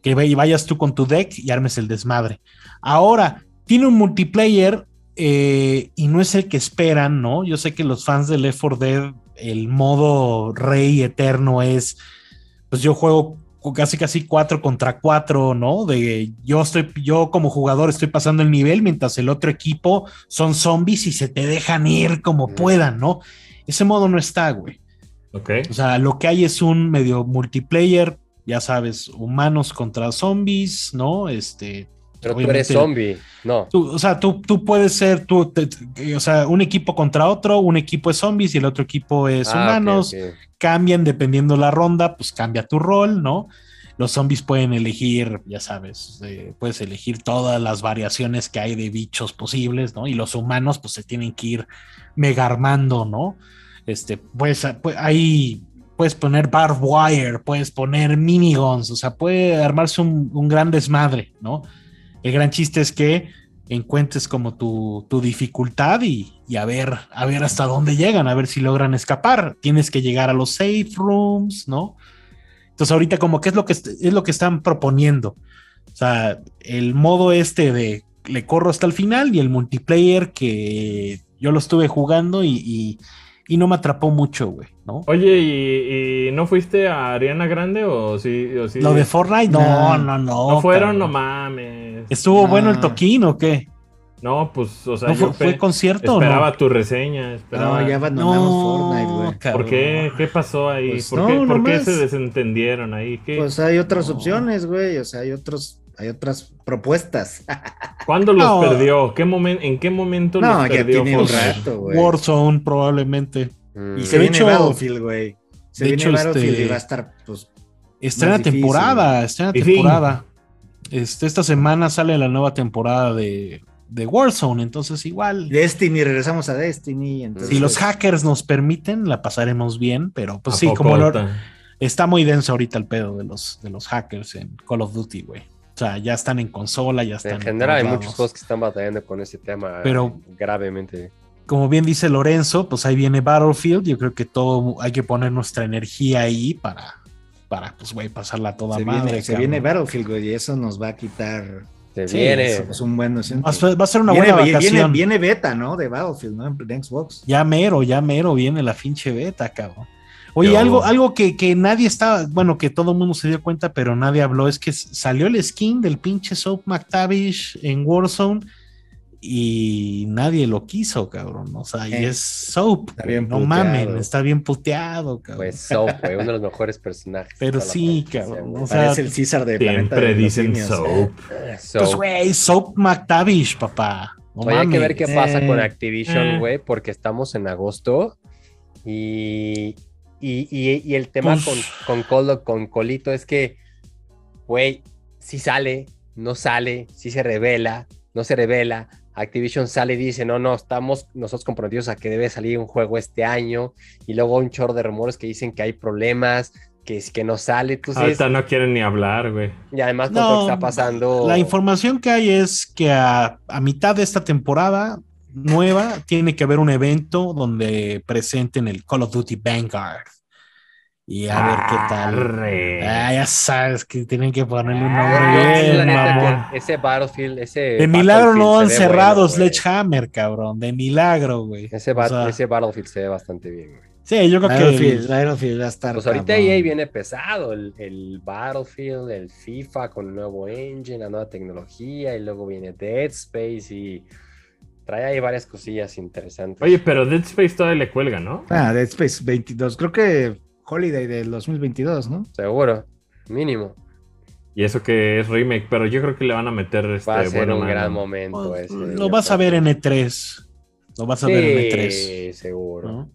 Que vayas tú con tu deck y armes el desmadre. Ahora, tiene un multiplayer eh, y no es el que esperan, ¿no? Yo sé que los fans de Left 4 Dead, el modo rey eterno es, pues yo juego casi casi 4 contra 4, ¿no? De yo estoy, yo como jugador estoy pasando el nivel mientras el otro equipo son zombies y se te dejan ir como puedan, ¿no? Ese modo no está, güey. Ok. O sea, lo que hay es un medio multiplayer, ya sabes, humanos contra zombies, ¿no? Este. Pero tú eres zombie. No. tú- o sea, tú, tú puedes ser, tú, te- o sea, un equipo contra otro, un equipo es zombies y el otro equipo es Ah, humanos, cambian dependiendo la ronda, pues cambia tu rol, ¿no? Los zombies pueden elegir, ya sabes, eh, puedes elegir todas las variaciones que hay de bichos posibles, ¿no? Y los humanos, pues se tienen que ir mega armando, ¿no? Este, pues, ah, pues ahí puedes poner barbed wire, puedes poner miniguns, o sea, puede armarse un, un gran desmadre, ¿no? El gran chiste es que encuentres como tu, tu dificultad y, y a ver, a ver hasta dónde llegan, a ver si logran escapar. Tienes que llegar a los safe rooms, ¿no? Entonces ahorita como que es lo que es lo que están proponiendo. O sea, el modo este de le corro hasta el final y el multiplayer que Yo lo estuve jugando y, y, y no me atrapó mucho, güey, ¿no? Oye, ¿y, y no fuiste a Ariana Grande o sí? O sí? Lo de Fortnite, no, No. no, no. ¿No fueron? cabrón. No mames. ¿Estuvo No. bueno el toquín o qué? No, pues, o sea, ¿No yo fue, concierto o esperaba no? tu reseña. Esperaba... No, ya abandonamos Fortnite, güey. ¿Por qué? ¿Qué pasó ahí? Pues ¿Por, no, qué, ¿por qué se desentendieron ahí? ¿Qué? Pues hay otras No. opciones, güey. O sea, hay otros, hay otras propuestas. ¿Cuándo los No. perdió? ¿Qué momen- ¿En qué momento No, los ya perdió tiene un Fortnite? rato, güey. Warzone, probablemente. Mm. Y De se viene hecho- Battlefield, güey. Se de viene hecho, Battlefield este- y va a estar, pues, Estrena temporada, estrena temporada. Este, esta semana sale la nueva temporada de, de Warzone, entonces igual. Destiny, regresamos a Destiny. Entonces, Si los hackers nos permiten, la pasaremos bien, pero pues ¿A sí, como lo- está? está muy denso ahorita el pedo de los, de los hackers en Call of Duty, güey. O sea, ya están en consola, ya están En general hay todos muchos juegos que están batallando con ese tema Pero- gravemente. Como bien dice Lorenzo, pues ahí viene Battlefield. Yo creo que todo hay que poner nuestra energía ahí para, para pues, güey, pasarla a toda se, madre. viene, se viene Battlefield, güey, y eso nos va a quitar. Se Sí, viene. Es, un buen Va a ser- va a ser una viene, buena viene- vacación. Viene, beta, ¿no? De Battlefield, ¿no? En Xbox. Ya mero, ya mero viene la finche beta, cabrón. Oye, Yo- algo, algo que, que nadie estaba, bueno, que todo el mundo se dio cuenta, pero nadie habló, es que salió el skin del pinche Soap McTavish en Warzone y nadie lo quiso, cabrón. O sea, y Eh, es Soap. está bien no puteado. mamen, está bien puteado, cabrón. Pues Soap, güey, uno de los mejores personajes. Pero sí, cabrón, o sea, Parece el César de Planeta Siempre de dicen soap. Soap. pues, güey, Soap McTavish, papá. No Oye, hay que ver qué pasa Eh, con Activision, eh. güey, porque estamos en agosto y, y, y- y el tema Pues- con, con Colo, con Colito es que, güey, si sale, no sale, si se revela, no se revela. Activision sale y dice, no, no, estamos nosotros comprometidos a que debe salir un juego este año y luego un chorro de rumores que dicen que hay problemas, que, es que no sale. Entonces, Ahorita no quieren ni hablar, güey. y además con todo lo No, que está pasando... La información que hay es que a, a mitad de esta temporada nueva tiene que haber un evento donde presenten el Call of Duty Vanguard. Y a ver qué tal. Ah, ya sabes que tienen que ponerle un nombre yo, bien, la neta, mamón. que ese Battlefield, ese. De milagro no han cerrado bueno. Sledgehammer, cabrón. De milagro, güey. Ese, O sea, ese Battlefield se ve bastante bien, güey. Sí, yo creo Battlefield, que. Battlefield va a estar. Pues ahorita cabrón. EA viene pesado, el, el Battlefield, el FIFA con el nuevo engine, la nueva tecnología, y luego viene Dead Space y trae ahí varias cosillas interesantes. Oye, pero Dead Space todavía le cuelga, ¿no? Ah, Dead Space 22. Creo que Holiday del 2022, ¿no? Seguro, mínimo. Y eso que es remake, pero yo creo que le van a meter este Va a ser buena un mano. gran momento pues, ese. lo vas a ver en E3. Lo vas a ver en E3. Sí, seguro. ¿no?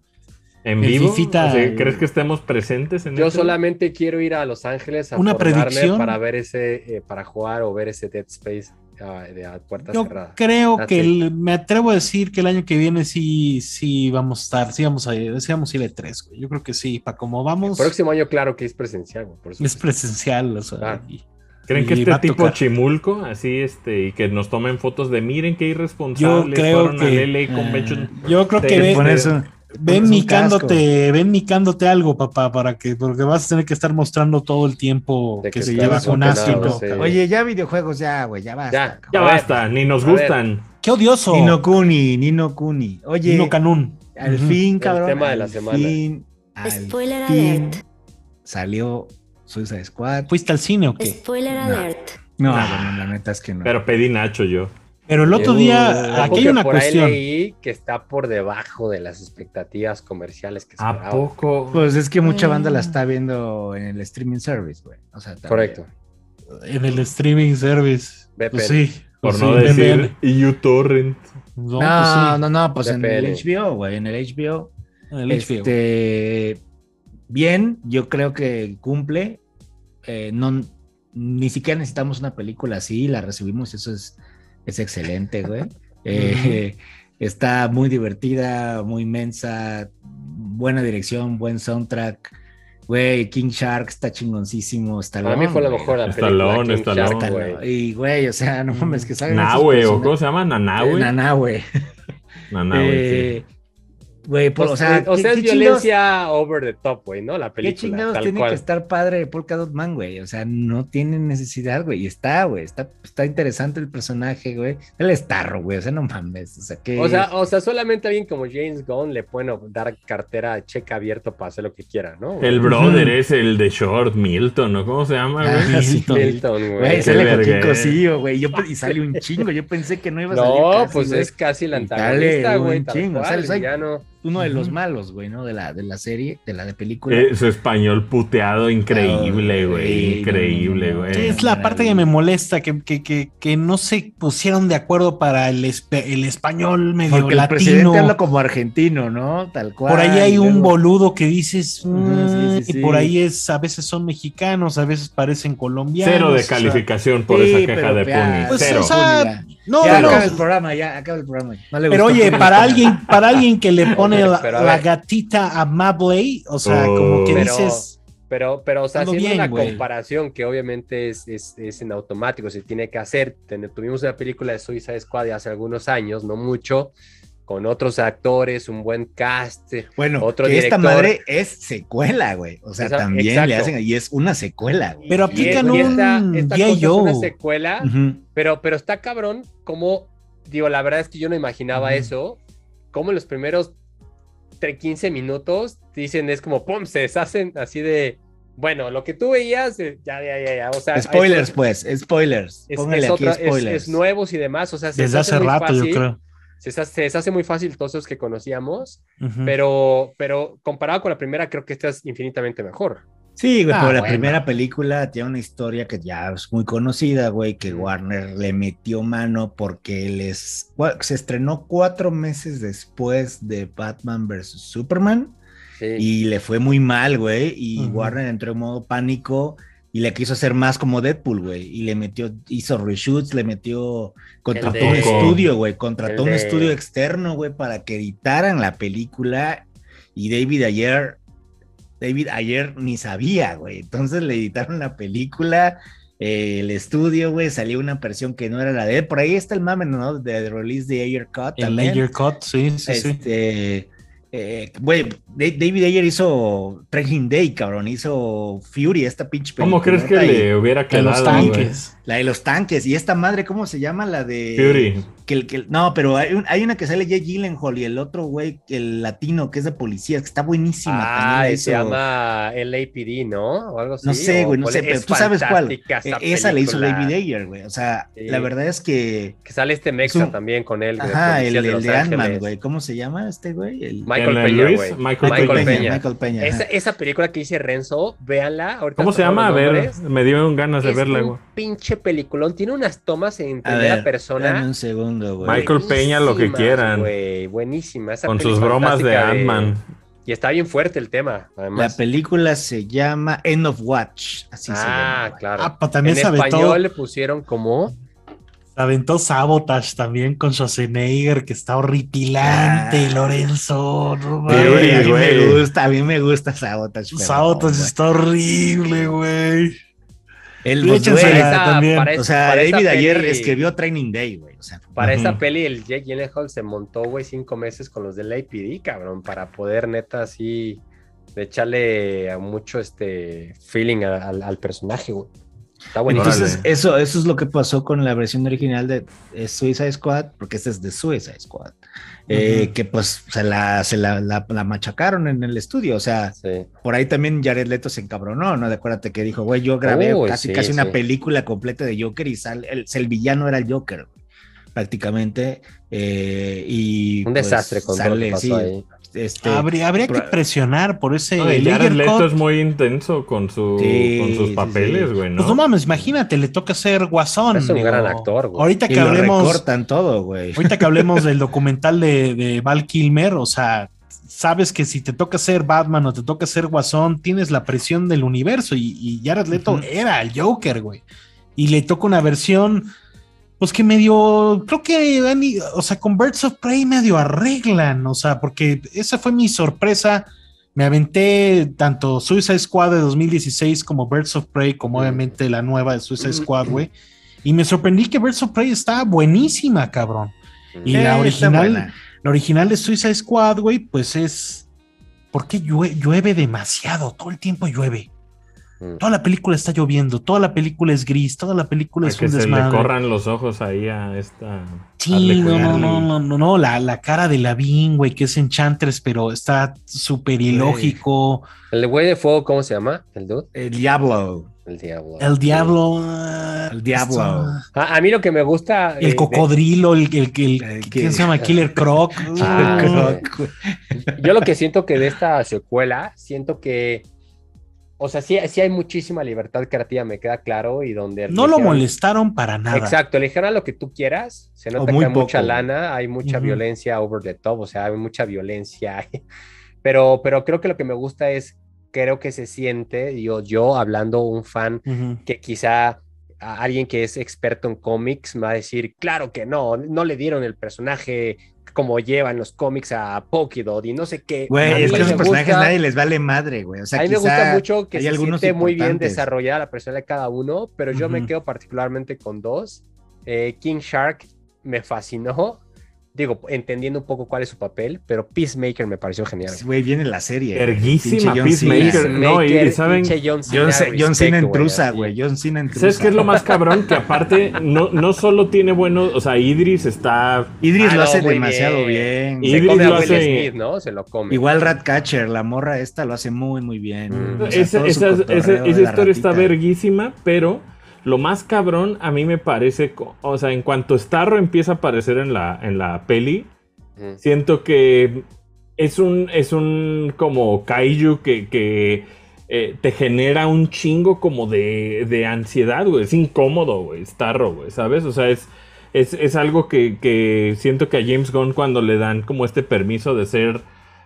¿En El vivo? Fifita- O sea, ¿Crees que estemos presentes en Yo este? solamente quiero ir a Los Ángeles a Una predicción. para ver ese, eh, para jugar o ver ese Dead Space ah, de a puerta Yo cerrada. creo That's que el- me atrevo a decir que el año que viene sí, sí vamos a estar, sí vamos a ir, sí vamos a ir a E3, güey. Yo creo que sí, para como El vamos, próximo año, claro que es presencial, güey, por es presencial, o sea, Ah. y- ¿Creen que este a tipo chimulco, así, este, y que nos tomen fotos de miren qué irresponsables Yo creo fueron al que- LA Convention? Yo creo que un- ven micándote, ven micándote algo, papá, para que, porque vas a tener que estar mostrando todo el tiempo que, que se lleva con ácido. sí. Oye, ya videojuegos, ya, güey, ya basta. Ya, basta, ni nos a ver. gustan. Qué odioso. Nino Kuni, Nino Kuni. Oye, Nino Canún. al fin, El cabrón. tema de la al semana. fin, Spoiler fin alert. Salió Suicide Squad. ¿Fuiste al cine o qué? Spoiler No. alert. No, Nah. bueno, la neta es que no. Pero pedí Nacho yo. Pero el otro Uh, día, aquí hay una por ahí cuestión. leí que está por debajo de las expectativas comerciales que ¿A esperaba. poco? Pues es que mucha banda la Mm. está viendo en el streaming service, güey. O sea, también. Correcto. En el streaming service. VPN. Pues sí. Por pues no sí, decir VPN. uTorrent. No, No, pues sí. no, no, pues en el. HBO, güey, en el HBO. En el HBO. Este, bien, yo creo que cumple. Eh, no, ni siquiera necesitamos una película así, la recibimos, eso es, es excelente, güey. Eh, está muy divertida, muy inmensa, buena dirección, buen soundtrack. Güey, King Shark está chingoncísimo. Está Para mí fue la mejor la. Stallone, King Stallone. Shark, güey. Y, güey, o sea, no mames, que salgan Nahue, ¿o cómo se llama? Nanahue. Eh, Nanahue. Nanahue, Eh, Güey, por- o o sea, o ¿qué- sea, es qué chingados- violencia over the top, güey, ¿no? La ¿Qué película, chingados tal tiene cual. que estar padre de Polka Dot Man, güey? O sea, no tiene necesidad, güey. Y está, güey. Está, está interesante el personaje, güey. Él es tarro, güey. O sea, no mames. O sea, que. O sea, o sea, solamente alguien como James Gunn le pueden dar cartera cheque abierto para hacer lo que quiera, ¿no? El brother es el de Short, Milton, ¿no? ¿Cómo se llama, Ah, güey? sí, Milton, güey. Güey, qué sale Joaquín verga. Cosillo, güey. Y sale un chingo. Yo pensé que no iba a salir. No, casi, pues güey. es casi el antagonista, un güey. tal chingo, uno de los malos, güey, ¿no? De la, de la serie, de la de película. Su español puteado increíble, No, güey. güey, Increíble, no, no, no, güey. Es la parte que me molesta, que, que, que, que no se pusieron de acuerdo para el, el español medio Porque el latino. presidente habla como argentino, ¿no? Tal cual. Por ahí hay un boludo que dices, sí, "Mm", sí, y por ahí es, a veces son mexicanos, a veces parecen colombianos. Cero o de sea, calificación por Sí, esa queja de Puni. Pues, Cero. o sea, no, ya no, acaba el programa, ya acaba el programa. No le Pero oye, para alguien, para alguien que le pone la, Pero a la gatita amable, o sea, Oh. como que Pero- dices, Pero, pero, o sea, haciendo bien, una comparación que obviamente es, es, es en automático, se tiene que hacer. Tuvimos una película de Suicide Squad de hace algunos años, no mucho, con otros actores, un buen cast. Bueno, otro que esta madre es secuela, güey. O sea, Esa- también le hacen, y es una secuela, güey. Pero aplican y esta, un esta es una secuela, pero, pero está cabrón como, digo, la verdad es que yo no imaginaba eso, como en los primeros tre- 15 minutos dicen, es como, pum, se deshacen así de, bueno, lo que tú veías, eh, ya, ya, ya, ya, o sea... Spoilers, es- pues, spoilers. Es, Póngale es aquí otra- spoilers. es nuevos y demás, o sea, se desde hace rato, yo creo. Se se deshace muy fácil todos esos que conocíamos, Ujú. pero, pero comparado con la primera, creo que esta es infinitamente mejor. Sí, güey, Ah, pero la bueno. primera película tiene una historia que ya es muy conocida, güey, que Warner le metió mano porque les se estrenó cuatro meses después de Batman vs. Superman Sí. y le fue muy mal, güey, y Ujú. Warner entró en modo pánico y le quiso hacer más como Deadpool, güey, y le metió, hizo reshoots, le metió, contrató de- un estudio, güey, contrató un de- estudio externo, güey, para que editaran la película y David ayer David ayer ni sabía, güey. Entonces le editaron la película, eh, el estudio, güey, salió una versión que no era la de él. Por ahí está el mame, ¿no? De release de Ayer Cut El también. layer cut, sí, sí, sí. Eh, güey, David Ayer hizo Training Day, cabrón, hizo Fury, esta pinche película. ¿Cómo crees que le hubiera De los quedado, güey? tanques. La de los tanques, y esta madre, ¿cómo se llama? La de... Fury. Que, el- que el- no, pero hay, un- hay una que sale Jay Gyllenhaal y el otro, güey, el latino, que es de policía, que está buenísima. Ah, la y se llama LAPD, ¿no? O algo así. No sé, güey, no sé, es pero tú sabes cuál. Eh, esa Esa, le hizo. David Ayer, güey. O sea, Sí. la verdad es que. Que sale este Mexa Es un- también con él. Ajá, el, de el de Ant-Man, Ángeles. güey. ¿Cómo se llama este güey? El... Michael ¿El Peña, Luis? Michael Michael, Peña. Peña. Michael Peña. Esa, esa película que dice Renzo, véanla. ahorita ¿Cómo se llama? A ver, me dieron ganas de Es verla, un güey. pinche peliculón. Tiene unas tomas en primera persona. un segundo, güey. Michael Peña, lo que quieran. güey, buenísima. Esa Con sus bromas de Ant-Man. Y está bien fuerte el tema, La película se llama End of Watch. Así se llama. ah, güey. claro. Ah, pues también en se aventó, español le pusieron como. se aventó Sabotage también con Schwarzenegger, que está horripilante, Ah. Lorenzo. no mames. a mí güey. me gusta, a mí me gusta Sabotage. Sabotage no, güey. está horrible, güey. El esa- también. para O sea, para David ayer peli- escribió Training Day, güey. O sea, Para esa Ujú. peli, el Jake Gyllenhaal se montó, güey, cinco meses con los de la APD, cabrón, para poder neta así de echarle a mucho este feeling a- al personaje, güey. Está buenísimo. Entonces, eso, eso es lo que pasó con la versión original de eh, Suicide Squad, porque esta es de Suicide Squad. Eh. Que pues se, la, se la, la- la machacaron en el estudio. O sea, Sí. por ahí también Jared Leto se encabronó, ¿no? De acuérdate que dijo, güey, yo grabé Uy, casi, sí, casi una película completa de Joker y sal, el, el villano era el Joker, güey, prácticamente. eh, y Un pues, desastre con todo lo que pasó sí, ahí. Este, Habría, habría que presionar por ese No, Jared Leto Cut. es muy intenso con, su, Sí, con sus papeles, sí. güey, ¿no? Pues no mames, imagínate, le toca ser guasón. Es un digo. gran actor, güey. Ahorita y que lo hablemos, recortan todo, güey. ahorita que hablemos del documental de, de Val Kilmer, o sea, sabes que si te toca ser Batman o te toca ser Guasón, tienes la presión del universo y, y Jared Leto era el Joker, güey. Y le toca una versión, pues que medio, creo que, o sea, con Birds of Prey medio arreglan, o sea, porque esa fue mi sorpresa. Me aventé tanto Suicide Squad de 2016 como Birds of Prey, como obviamente la nueva de Suicide Squad, güey. Y me sorprendí que Birds of Prey está buenísima, cabrón. Y Eh, la original. La original de Suicide Squad, güey, pues es. ¿Por qué llue- llueve demasiado? Todo el tiempo llueve. Mm. Toda la película está lloviendo, toda la película es gris, toda la película es que un se le desmadre. corran los ojos ahí a esta. Sí, no, no, no, no, no, no, la, la cara de Lavín, güey, que es Enchantress, pero está súper ilógico. El güey de fuego, ¿cómo se llama? El dude. El Diablo. El diablo. El diablo. ah, El diablo. esto- A, a mí lo que me gusta. eh, El de- cocodrilo, el, el, el- El ¿quién se llama? Killer Croc. Ah, Croc. Yo lo que siento que de esta secuela, siento que. O sea, sí, sí hay muchísima libertad creativa, me queda claro, y donde. no lo molestaron para nada. Exacto, a lo que tú quieras. Se nota que hay mucha lana, hay mucha violencia over the top, o sea, hay mucha violencia. Pero, pero creo que lo que me gusta es, creo que se siente, yo, yo hablando un fan que quizá a alguien que es experto en cómics me va a decir, claro que no, no le dieron el personaje como llevan los cómics a Pokidot y no sé qué. Güey, es que me esos personajes gusta- nadie les vale madre, güey. O sea, a mí me gusta mucho que se siente muy bien desarrollada la personalidad de cada uno, pero yo me Ujú. quedo particularmente con dos. Eh, King Shark me fascinó, digo, entendiendo un poco cuál es su papel, pero Peacemaker me pareció genial. Güey, viene la serie. güey. Erguísima Pinche John Cena. Peacemaker. No, y saben- John Cena, John, Cena güey. John Cena intrusa. ¿Sabes qué es lo más cabrón? Que aparte, no, no solo tiene buenos. O sea, Idris está. Idris Ah, lo hace demasiado bien. bien. Se Idris come a lo Will hace- Smith, ¿no? Se lo come. Igual Ratcatcher, la morra esta lo hace muy, muy bien. Mm. O sea, Esa, historia está verguísima, pero lo más cabrón a mí me parece. O sea, en cuanto Starro empieza a aparecer en la, en la peli, Mm. siento que es un, es un como kaiju que, que eh, te genera un chingo como de, de ansiedad, güey. Es incómodo, güey. Starro, güey, ¿sabes? O sea, es, es, es algo que, que siento que a James Gunn cuando le dan como este permiso de ser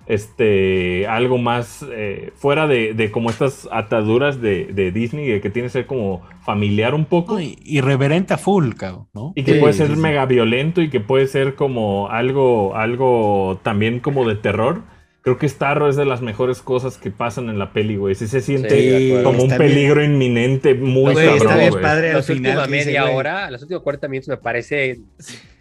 este algo más eh, fuera de, de como estas ataduras de, de Disney, de que tiene que ser como familiar un poco. No, y- Irreverente a full, cabrón, ¿no? Y que Sí, puede ser sí. mega violento y que puede ser como algo, algo también como de terror. Creo que Starro es de las mejores cosas que pasan en la peli, güey. Sí se siente Sí, como un Está bien. peligro inminente, muy Güey, está cabrón, bien güey. padre al Los final. última que dice, media güey, hora, los últimos 40 minutos me parece,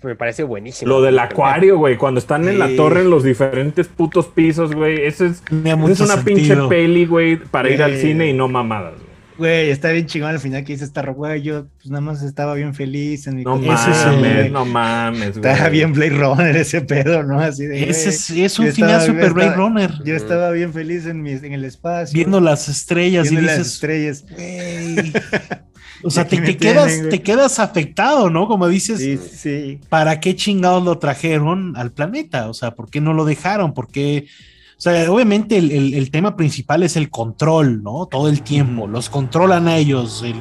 me parece buenísimo. Lo del acuario, güey, cuando están en la torre en los diferentes putos pisos, güey. Ese es, una pinche peli, güey, para ir al cine y no mamadas, güey. Está bien chingón al final que dice esta güey. Yo pues nada más estaba bien feliz en mi No cotorreo, Ese es el- mames, güey. no mames, güey. Está bien Blade Runner ese pedo, ¿no? Así de. Ese es, es un final estaba- super Blade estaba- Runner. Yo estaba bien feliz en, mi, en el espacio. Viendo las estrellas viendo y las dices, estrellas. güey. O sea, te, quedas, te quedas afectado, ¿no? Como dices, Sí, sí. ¿para qué chingados lo trajeron al planeta? O sea, ¿por qué no lo dejaron? ¿Por qué? O sea, obviamente el, el- el tema principal es el control, ¿no? Todo el tiempo. Los controlan a ellos. El,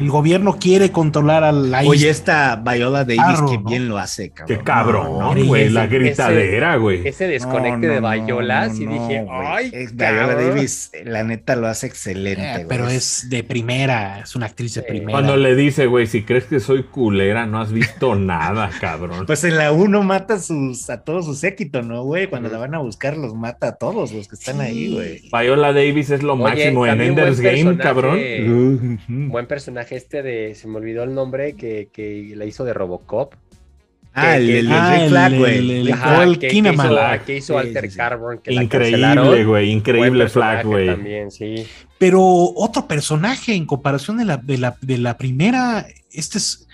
el gobierno quiere controlar a la Oye, isla. esta Viola Davis Claro, que ¿no? bien lo hace, cabrón. Qué cabrón, No, güey. ese- La gritadera, güey. Ese desconecte No, de no, y no, dije, ay, Es- Viola cabrón". Davis, la neta lo hace excelente, Eh, güey. pero es de primera, es una actriz de Sí. primera. Cuando le dice, güey, si crees que soy culera, no has visto nada, cabrón. Pues en la 1 mata a, sus, a todos su séquito, ¿no, güey? Cuando la van a buscar, los mata a todos los que están ahí, güey. Viola Davis es lo Oye, máximo en Ender's Game, cabrón. Buen personaje este de, se me olvidó el nombre, que, que la hizo de Robocop. Ah, el, que- el, Ah, Rick el- Flag, el- güey. que, hizo, que hizo Sí, Alter sí, sí. Carbon, que la Increíble, güey. Increíble flag, güey. También, sí. Pero otro personaje en comparación de la, de la, de la primera, este es.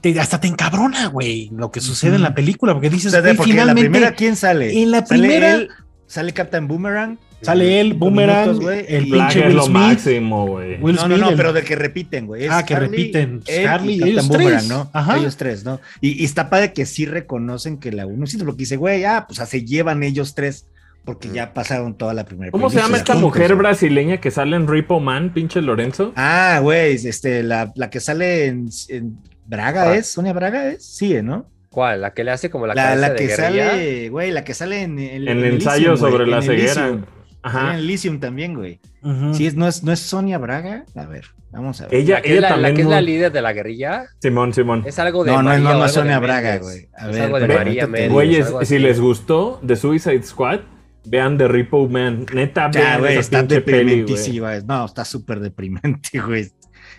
te- hasta te encabrona, güey, lo que sucede en la película, porque O dices, sea, porque en la finalmente primera, ¿quién sale? en la Sale primera- él, sale Captain Boomerang. Sale él, Boomerang, minutos, el pinche es Will lo Smith. máximo, güey. Will no, no, Smith, no, el- pero de que repiten, güey. Ah, que repiten. él Harley, y ellos Boomerang, tres. ¿no? Ajá. Ellos tres, ¿no? Y, y está padre que sí reconocen que la uno, sí, porque dice, güey, ah, pues se llevan ellos tres, porque ya pasaron toda la primera ¿Cómo se llama esta juntos, mujer güey. brasileña que sale en Repo Man, pinche Lorenzo? Ah, güey, este, la, la que sale en, en Braga Ah. es, Sonia Braga es, sí, ¿no? ¿Cuál? ¿La que le hace como la, La, cabeza la de que guerrilla? sale, güey, la que sale en, en- En en el ensayo Elysium, güey, sobre la ceguera. Elysium. Ajá. En Elysium también, güey. Ujú. Sí, es, no, es, no es Sonia Braga. A ver, vamos a ver. Ella, La que, ella es la, la también. que es la líder de la guerrilla. Simón, Simón. Es algo de No, no, María no, no algo es Sonia Braga, güey. A Es ver, algo de María Méndez. Güeyes, algo si les gustó The Suicide Squad, vean The Repo Man. Neta, Ya, vean güey, esa está pinche peli, güey. deprimentísima. No, está súper deprimente, güey.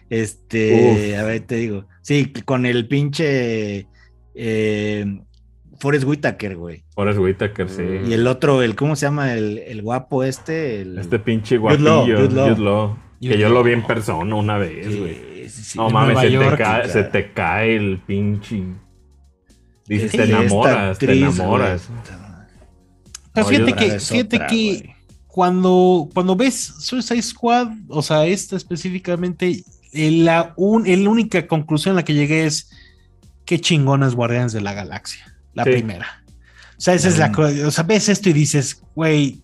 Este, a ver, te digo. Sí, con el pinche. eh, Forrest Whitaker, güey. Forrest Whitaker, sí. Y el otro, el, ¿cómo se llama? El, el guapo este. El, Este pinche Jude Law, guapillo, Jude Law. Jude Law, Que yo lo vi en persona una vez, Sí, güey. sí, sí. No mames, se te, cae, cara. se te cae el pinche. Dices, Sí, te enamoras, te enamoras. güey. Pero fíjate que, fíjate otra, que cuando, cuando ves Suicide Squad, o sea, esta específicamente, el- la, un, el única conclusión a la que llegué es qué chingonas Guardianes de la Galaxia, la Sí. primera. O sea, esa es la Mm. co- o sea, ves esto y dices, güey,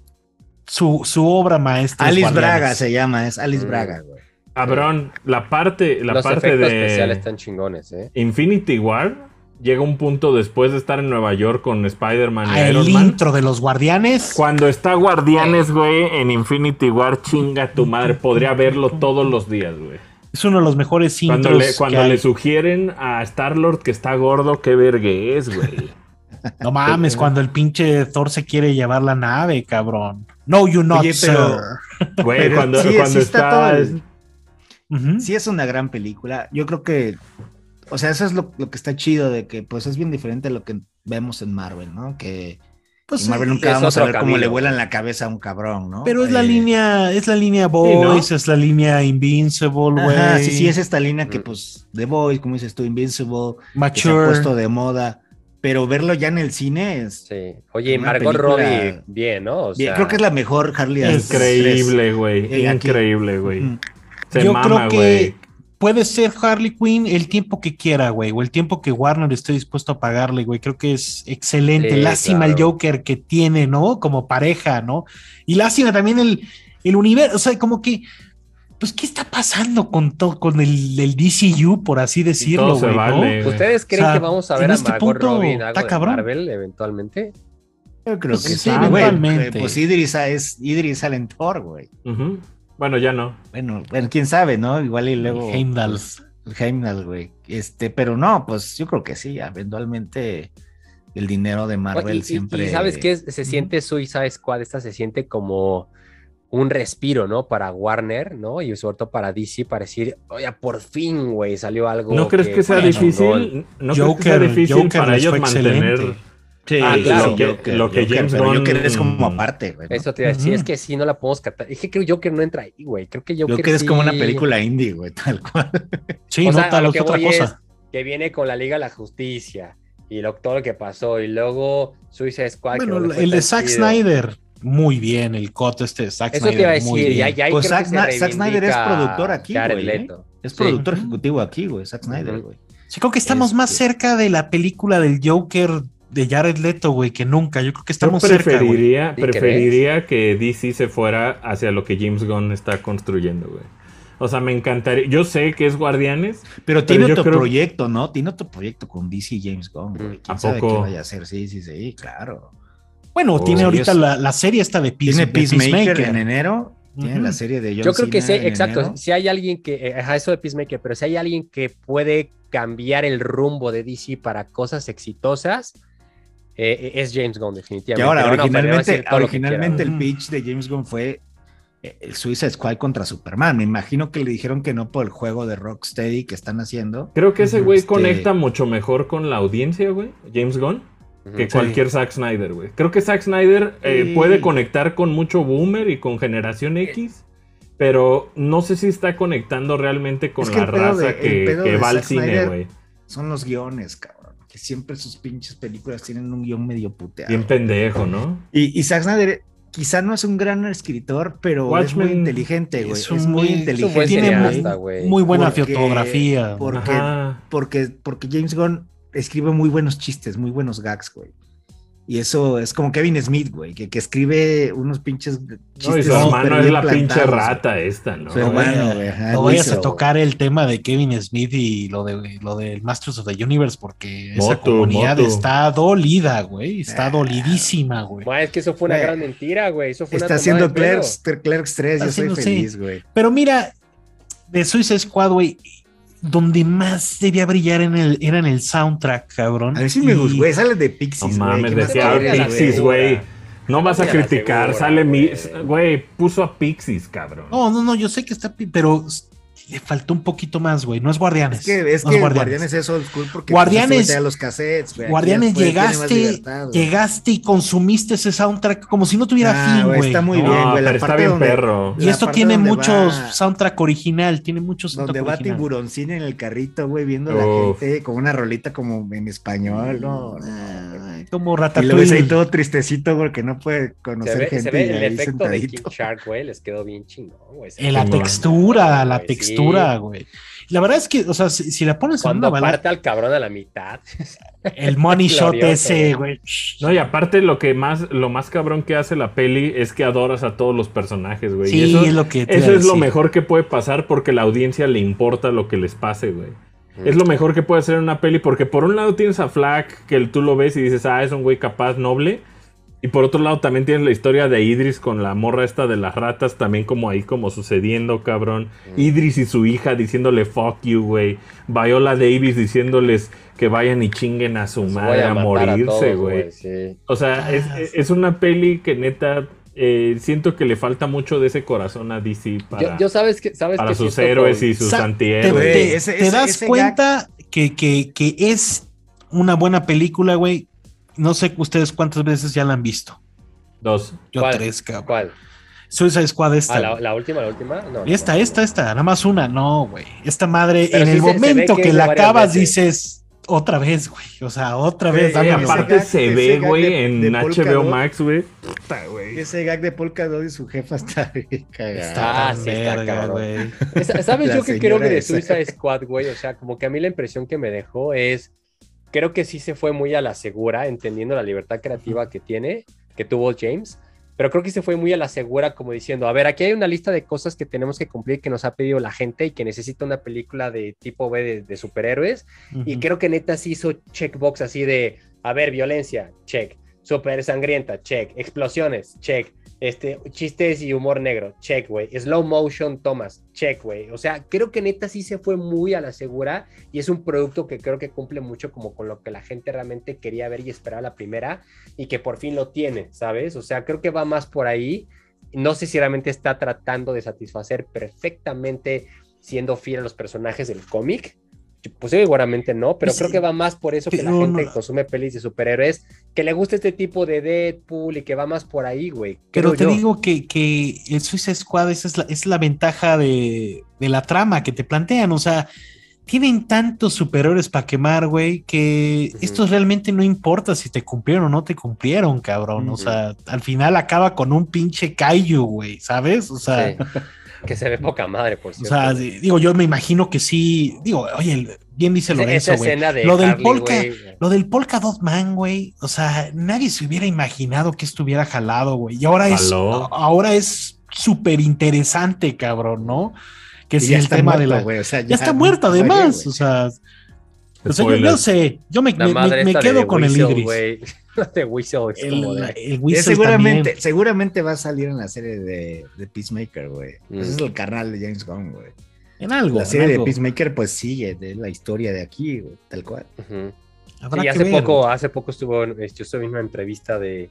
su, su obra maestra. es Alice. Braga se llama, es Alice Mm. Braga, güey. Cabrón, la parte, la Los parte efectos de especiales están chingones, ¿eh? Infinity War llega un punto después de estar en Nueva York con Spider-Man y el Iron Man. intro de los Guardianes. Cuando está Guardianes, güey, en Infinity War, chinga tu madre. Podría verlo todos los días, güey. Es uno de los mejores Cuando, intros. le, cuando que hay. le sugieren a Star-Lord que está gordo, qué vergue es, güey. No mames, cuando el pinche Thor se quiere llevar la nave, cabrón. No, you not, Oye, sir. pero- Güey, Pero cuando, sí, cuando sí está está... todo el- Ujú. Sí es una gran película. Yo creo que, o sea, eso es lo, lo que está chido de que pues es bien diferente a lo que vemos en Marvel, ¿no? Que Pues, Marvel nunca vamos a ver cómo le camino. vuelan la cabeza a un cabrón, ¿no? Pero es la Eh, línea, es la línea Boys, es la línea Invincible, güey. Ajá, sí, sí, es esta línea que pues The Boys, como dices tú, Invincible, que se ha Mature. puesto de moda, pero verlo ya en el cine es... Sí. Oye, Margot película- Robbie, bien, ¿no? O bien, sea, creo que es la mejor Harley. tres. Increíble, güey. Eh. Increíble, güey. Yo mama, creo que puede ser Harley Quinn el tiempo que quiera, güey, o el tiempo que Warner esté dispuesto a pagarle, güey. Creo que es excelente. Sí, lástima el. Joker que tiene, ¿no? Como pareja, ¿no? Y lástima también el, el universo, o sea, como que, pues, ¿qué está pasando con todo, con el, el DCU, por así decirlo, güey? ¿no? vale. ¿Ustedes creen O sea, que vamos a en ver a este Margot punto algo está de cabrón. Marvel eventualmente? Yo creo Pues que sí, eventualmente. Pues Idris es Idris Allen Thor, güey. Ujú. Bueno, ya no. Bueno, bueno, quién sabe, ¿no? Igual y luego. Heimdall. pues, Heimdall, güey. Este, pero no, pues yo creo que sí, eventualmente el dinero de Marvel Y- siempre. Y, sabes qué se siente Suicide Squad, esta se siente como un respiro, ¿no? Para Warner, ¿no? Y sobre todo para DC, para decir, oye, por fin, güey, salió algo. ¿No crees que sea bueno, difícil? ¿No crees que Joker- sea difícil Joker para ellos mantener excelente. Sí, Ah, claro. lo que, lo que James. Joker es como aparte, güey. ¿no? Eso te iba a decir, es que sí, no la podemos catar. Es que creo que Joker no entra ahí, güey. Creo que Joker, Joker es como una película indie, güey, tal cual. Sí, O no sea, a tal que otra voy cosa. es que viene con la Liga de la Justicia y lo, todo lo que pasó. Y luego Suicide Squad. que Bueno, no el de Zack. Snyder, muy bien, el cut este de Zack Eso Snyder. te iba a muy decir, bien. ya, ya ahí Pues Zack Snyder es productor aquí, Jared güey, ¿eh? Leto. Es productor ejecutivo aquí, güey, Zack Snyder, güey. Sí, creo que estamos más cerca de la película del Joker de Jared Leto, güey, que nunca. Yo creo que Yo estamos cerca, güey. preferiría, ¿Sí preferiría que DC se fuera hacia lo que James Gunn está construyendo, güey. O sea, me encantaría. Yo sé que es Guardianes. Pero tiene yo otro creo- proyecto, ¿no? Tiene otro proyecto con DC y James Gunn, güey. ¿Quién ¿A sabe poco? qué vaya a hacer? Sí, sí, sí, claro. Bueno, Oh, tiene ahorita la, la serie esta de, Peace- Tiene de Peacemaker, en enero. Tiene la serie de John Yo creo que sí, exacto. enero. Si hay alguien que, eh, ajá, eso de Peacemaker, pero si hay alguien que puede cambiar el rumbo de DC para cosas exitosas, eh, es James Gunn, definitivamente. Que ahora, Pero originalmente, originalmente el pitch de James Gunn fue eh, el Suicide Squad contra Superman. Me imagino que le dijeron que no por el juego de Rocksteady que están haciendo. Creo que ese güey Este- conecta mucho mejor con la audiencia, güey. James Gunn. Que cualquier Zack Snyder, güey. Creo que Zack Snyder eh, Sí. puede conectar con mucho boomer y con generación X. Pero no sé si está conectando realmente con Es que la raza de- que, va al cine, güey. Son los guiones, cabrón. Que siempre sus pinches películas tienen un guion medio puteado. Bien pendejo, ¿no? Y, y Zack Snyder quizá no es un gran escritor, pero es muy inteligente, güey. es muy inteligente. Tiene muy buena Porque- fotografía. Porque, porque, porque James Gunn escribe muy buenos chistes, muy buenos gags, güey. Y eso es como Kevin Smith, güey, que, que escribe unos pinches No, y chistes. su hermano es la pinche rata esta, ¿no? Su No hermano, vaya- güey, ajá, No vayas a tocar el tema de Kevin Smith y lo de lo del Masters of the Universe, porque esa comunidad está dolida, güey. Está Ah. dolidísima, güey. Ma, es que eso fue una Güey. gran mentira, güey. Eso fue una Está tomada haciendo. Clerks, Clerks 3, yo Está soy haciendo- sí. feliz, güey. Pero mira, de Suicide Squad, güey, donde más debía brillar en el, era en el soundtrack, cabrón. A ver si me gusta, güey, sale de No Pixies, güey. mames, ¿qué más decía Pixies, güey. No vas a criticar, segura, sale mi. güey. Puso a Pixies, cabrón. No, no, no, yo sé que está, pi- pero le faltó un poquito más, güey. No es Guardianes. Es que, es no que Guardianes. es old school porque Guardianes, pues, los cassettes, güey. Guardianes llegaste, libertad, llegaste y consumiste ese soundtrack como si no tuviera Ah, fin, güey, está muy ¿no? bien, güey. La pero está bien donde- perro. Y esto tiene donde muchos va- soundtrack original, tiene muchos Donde soundtrack va original. tiburoncín en el carrito, güey, viendo a Uf. la gente con una rolita como en español, no, no. Como Y lo ves ahí Ratatouille. todo tristecito porque no puede Se conocer ve, gente se ve y el efecto de King. Shark, güey, les quedó bien chingón, güey. Se En la textura, la güey, textura, sí. güey. La verdad es que, o sea, si, si la pones en Cuando una balanza, parte al cabrón a la mitad. el money shot ese, güey. No, y aparte lo que más, lo más cabrón que hace la peli es que adoras a todos los personajes, güey. Y Sí, eso, es lo que te eso es lo mejor que puede pasar porque la audiencia le importa lo que les pase, güey. Es lo mejor que puede hacer en una peli porque por un lado tienes a Flack que tú lo ves y dices, ah, es un güey capaz, noble. Y por otro lado también tienes la historia de Idris con la morra esta de las ratas, también como ahí como sucediendo, cabrón. Idris y su hija diciéndole fuck you, güey. Viola Davis diciéndoles que vayan y chinguen a su Los madre a, morirse, güey. sí. O sea, es, Ah, es una peli que neta eh, siento que le falta mucho de ese corazón a DC para, Yo, yo sabes que sabes para que sus siento héroes y sus te, antihéroes. Te- ese- te ese- das ese cuenta que, que, que es una buena película, güey. No sé ustedes cuántas veces ya la han visto. Dos. Yo ¿Cuál? tres, cabrón. ¿Cuál? Suicide Squad esta. Ah, la, última, la última. No, no, esta, no. esta, esta. Nada más una. No, güey. Esta madre, Pero en sí el se- se ve momento que la acabas, veces. dices otra vez, güey. O sea, otra Güey, vez. Ese aparte gag- se ve, güey, en de HBO. Max, güey. Ese gag de Polka Dot y su jefa está bien cagado. Está Ah, sí, está güey. ¿Sabes La yo que creo que de. Suicide Squad, güey? O sea, como que a mí la impresión que me dejó es. Creo que sí se fue muy a la segura, entendiendo la libertad creativa que tiene, que tuvo James. Pero creo que se fue muy a la segura, como diciendo: A ver, aquí hay una lista de cosas que tenemos que cumplir que nos ha pedido la gente y que necesita una película de tipo B de, de superhéroes. Y creo que neta sí hizo checkbox así de, a ver, violencia, check, super sangrienta, check, explosiones, check, este, chistes y humor negro, check, güey, slow motion tomas, check, güey. O sea, creo que neta sí se fue muy a la segura y es un producto que creo que cumple mucho como con lo que la gente realmente quería ver y esperaba la primera y que por fin lo tiene, ¿sabes? O sea, creo que va más por ahí. No sé si realmente está tratando de satisfacer perfectamente siendo fiel a los personajes del cómic. Pues seguramente no, pero creo que va más por eso que la gente no- que consume pelis de superhéroes, que le gusta este tipo de Deadpool y que va más por ahí, güey. Pero te yo. digo que, que el Suicide Squad esa es la, es la ventaja de, de la trama que te plantean. O sea, tienen tantos superhéroes para quemar, güey, que esto realmente no importa si te cumplieron o no te cumplieron, cabrón. O sea, al final acaba con un pinche kaiju, güey, ¿sabes? O sea, Sí. Que se ve poca madre, por o cierto. sea, güey. digo, yo me imagino que sí. Digo, oye, bien dice Lorenzo, esa güey. escena de Lo del Harley, polka, Lo del Polka Dot Man, güey. O sea, nadie se hubiera imaginado que estuviera jalado, güey. Y ahora es, ahora es súper interesante, cabrón, ¿no? Que si ya el está tema muerto, de la. güey, o sea, ya está ayer, además. O sea, o sea, yo, sé, yo me, me- quedo con el Idris. de es como El, de... el Whistle seguramente, también. seguramente va a salir en la serie de, de Peacemaker, güey. Mm. Ese es el carnal de James Gunn, güey. En algo. La serie de. Peacemaker, pues sigue de la historia de aquí, güey, tal cual. Ujú. Habrá Sí, que hace ver. poco, hace poco estuvo, yo estuve en una entrevista de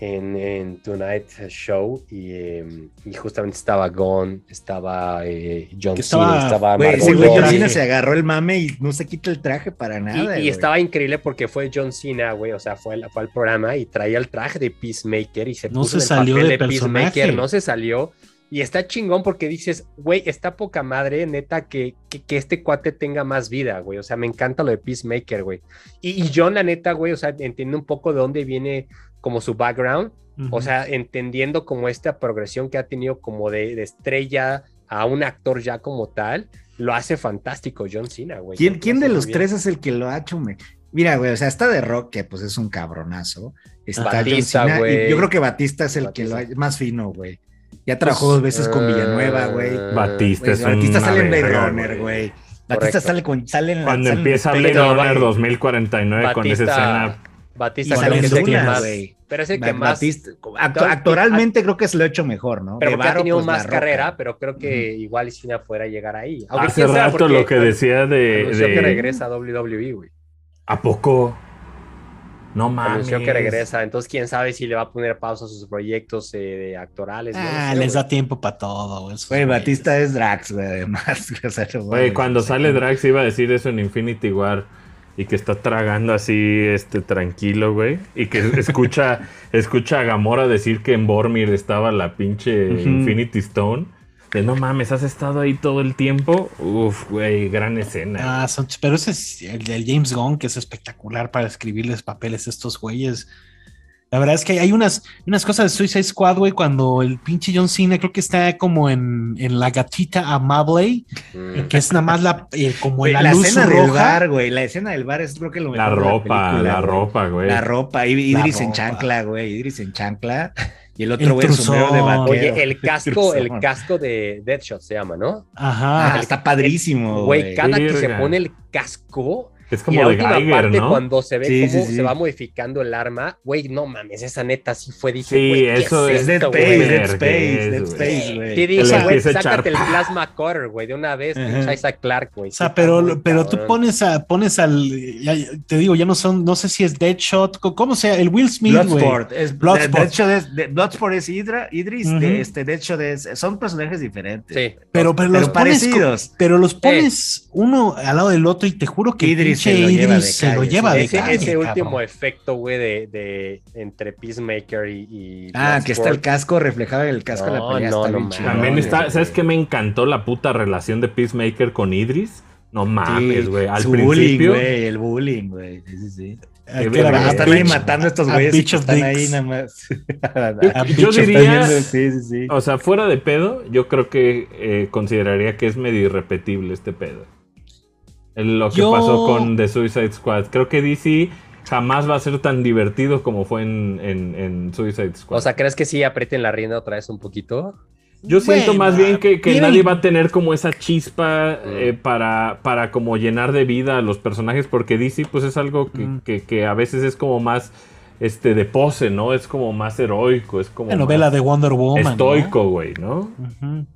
en, en Tonight Show y, eh, y justamente estaba Gon, estaba eh, John Cena, estaba- Güey, ese güey John. Cena se agarró el mame y no se quita el traje para Y, nada. y güey. estaba increíble porque fue John Cena, güey, o sea, fue, al- fue al programa y traía el traje de Peacemaker y se No puso se en el salió papel de de Peacemaker, no se salió. Y está chingón porque dices, güey, está poca madre, neta, que, que, que este cuate tenga más vida, güey. O sea, me encanta lo de Peacemaker, güey. Y, y John, la neta, güey, o sea, entiende un poco de dónde viene como su background. O sea, entendiendo como esta progresión que ha tenido como de, de estrella a un actor ya como tal, lo hace fantástico John Cena, güey. ¿Quién, de los bien. tres es el que lo ha hecho? me- Mira, güey, o sea, está de Rock, que pues es un cabronazo. Está John Batista, Cena, y güey. yo creo que Batista es el Batista. que lo ha más fino, güey. Ya trabajó dos veces con Villanueva, güey. Ah, Batista Güey, es Batista una sale en Blade Runner, güey. Batista Correcto. sale con sale en la- Cuando sale empieza Blade Runner güey. 2049 con esa escena. Batista creo que es el que más. güey. Pero es el que más. Actu- actualmente creo que se lo hecho mejor, ¿no? Pero De ha tenido pues, más carrera, pero creo que igual Cena fuera a llegar ahí. Aunque Hace rato porque lo que decía de. anunció de- que regresa a WWE, güey. ¿A poco? No mames. Anunció que regresa, entonces quién sabe si le va a poner pausa a sus proyectos eh, actorales. no lo Ah, sé, les da tiempo para todo, güey. Batista es Drax, güey, además. o sea, no Güey, cuando sale Drax iba a decir eso en Infinity War y que está tragando así, este, tranquilo, güey. Y que escucha, escucha a Gamora decir que en Bormir estaba la pinche. Infinity Stone. De no mames, has estado ahí todo el tiempo. Uf, güey, gran escena. Ah, son- pero ese es el, el James Gunn, que es espectacular para escribirles papeles a estos güeyes. La verdad es que hay unas, unas cosas de Suicide Squad, güey, cuando el pinche John Cena creo que está como en, en la gatita amable, Mm. que es nada más la, eh, como Güey, la, la, luz escena del bar, güey. La escena del bar es creo que lo la mejor de ropa, película, la ropa, güey. La ropa. y- La Idris en ropa. chancla, güey. Idris en chancla. Y el otro güey sombrero de vaquero. Oye, el casco, el casco de Deadshot se llama, ¿no? Ajá. Ah, está padrísimo, Güey, cada que se pone el casco. Es y como la de última Geiger, parte, ¿no? cuando se ve Sí, cómo sí, sí. se va modificando el arma, güey, no mames, esa neta sí fue, dije, Sí, güey, ¿qué eso Es es Dead Space? Dead Space, Dead güey. Space, güey. Te dije, güey, sácate el plasma cutter, güey, de una vez, Isaac Clark, güey. O sea, pero, pero tú pones a, pones al, te digo, ya no son, no sé si es Deadshot, ¿cómo sea? El Will Smith, güey. Bloodsport. Es, Bloodsport. Bloodsport es Hydra, Idris, este, Deadshot es, son personajes diferentes. Sí. Pero, pero, los pones parecidos. pero los pones uno al lado del otro y te juro que Idris pinche se lo lleva de se lo calle, lleva sí. de Ese, calle, ese cabrón. último efecto, güey, de, de entre Peacemaker y. y Ah, que está el casco reflejado en el casco de la pelea. no, está no También está, ¿sabes qué me encantó la puta relación de Peacemaker con Idris? No mames, güey. Al su bullying, principio. güey, el bullying, güey. Sí, sí, sí. Que Están ahí matando a estos güeyes que of están ahí dicks. nada más. A Yo bitch of diría-. Sí, sí, sí. O sea, fuera de pedo, yo creo que eh, consideraría que es medio irrepetible este pedo. Lo que Yo- pasó con The Suicide Squad. Creo que DC jamás va a ser tan divertido como fue en, en- en Suicide Squad. O sea, ¿crees que sí aprieten la rienda otra vez un poquito? yo siento bueno, más bien que, que nadie va a tener como esa chispa eh, para, para como llenar de vida a los personajes, porque DC pues es algo que, Mm. que- que a veces es como más este de pose, ¿no? Es como más heroico, es como La novela más de Wonder Woman. estoico, güey, ¿no? Ujú.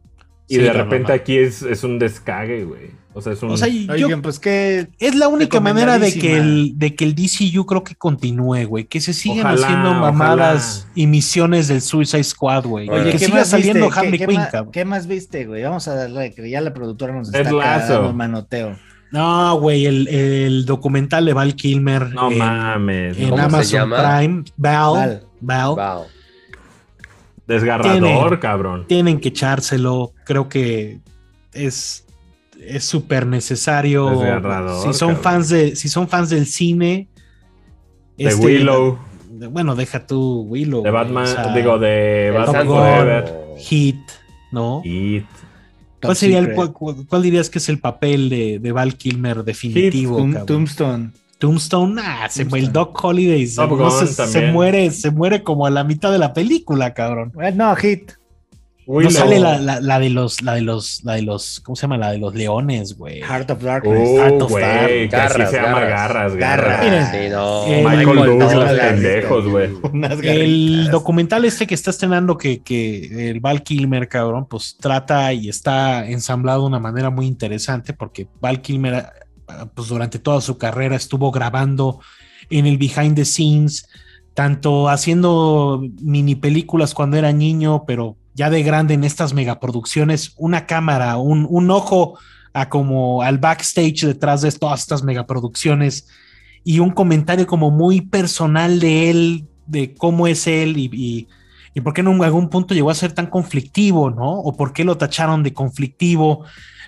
Y Sí, de repente no. aquí es, es un descague, güey. O sea, es un... O sea, yo- Oigan, pues que es la única manera de que, el, de que el DCU creo que continúe, güey. Que se sigan Ojalá, haciendo mamadas ojalá. y misiones del Suicide Squad, güey. Oye, que ¿qué siga saliendo viste? Harley ¿Qué, Quinn, qué, más, cabrón. ¿Qué más viste, güey? Vamos a darle, que ya la productora nos está dando el manoteo. No, güey, el, el documental de Val Kilmer. no en- mames. En ¿Cómo se Amazon llama? Prime. Val. Val. Val. Wow. Desgarrador, cabrón. Tienen que echárselo. Creo que es es súper necesario. Desgarrador, Si son cabrón. fans de, si son fans del cine. De este, Willow, de- bueno, deja tú Willow. de Batman, o sea, digo, de Batman Forever. Hit, ¿no? Hit. ¿Cuál sería el, cuál, dirías que es el papel de, de Val Kilmer definitivo? Cabrón? Tombstone. Tombstone, ah, se Tombstone. el Doc Holiday se, no muere, se muere como a la mitad de la película, cabrón. Bueno, no, Hit. No sale la, la- la de los, la de los, la de los, ¿cómo se llama? La de los leones, güey. Heart of Darkness. Uh, Heart of Garras, se llama garras. garras, Garras. garras. Miren, Sí, no. eh, Michael Michael Douglas, pendejos, güey. El documental este que está estrenando que, que el Val Kilmer, cabrón, pues trata y está ensamblado de una manera muy interesante porque Val Kilmer, pues durante toda su carrera estuvo grabando en el behind the scenes, tanto haciendo mini películas cuando era niño, pero ya de grande en estas megaproducciones, una cámara, un, un ojo a como al backstage detrás de todas estas megaproducciones y un comentario como muy personal de él, de cómo es él y, y, y por qué en algún punto llegó a ser tan conflictivo, ¿no? O por qué lo tacharon de conflictivo.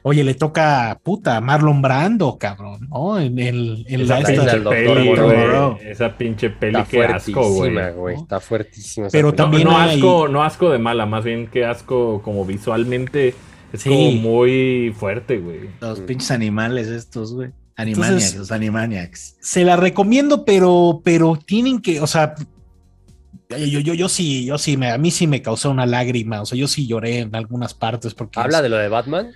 Oye, le toca puta Marlon Brando, cabrón, ¿no? En, el, en Esa la esta- peli, güey. Esa pinche peli, Está qué asco, güey. Está fuertísima. Pero. No, También no hay- asco, no asco de mala, más bien que asco como visualmente. Es Sí. como muy fuerte, güey. Los pinches animales estos, güey. Animaniacs, Entonces- los Animaniacs. se la recomiendo, pero, pero tienen que, o sea, yo, yo, yo sí, yo sí, me, a mí sí me causó una lágrima, o sea, yo sí lloré en algunas partes porque... ¿Habla de lo de Batman?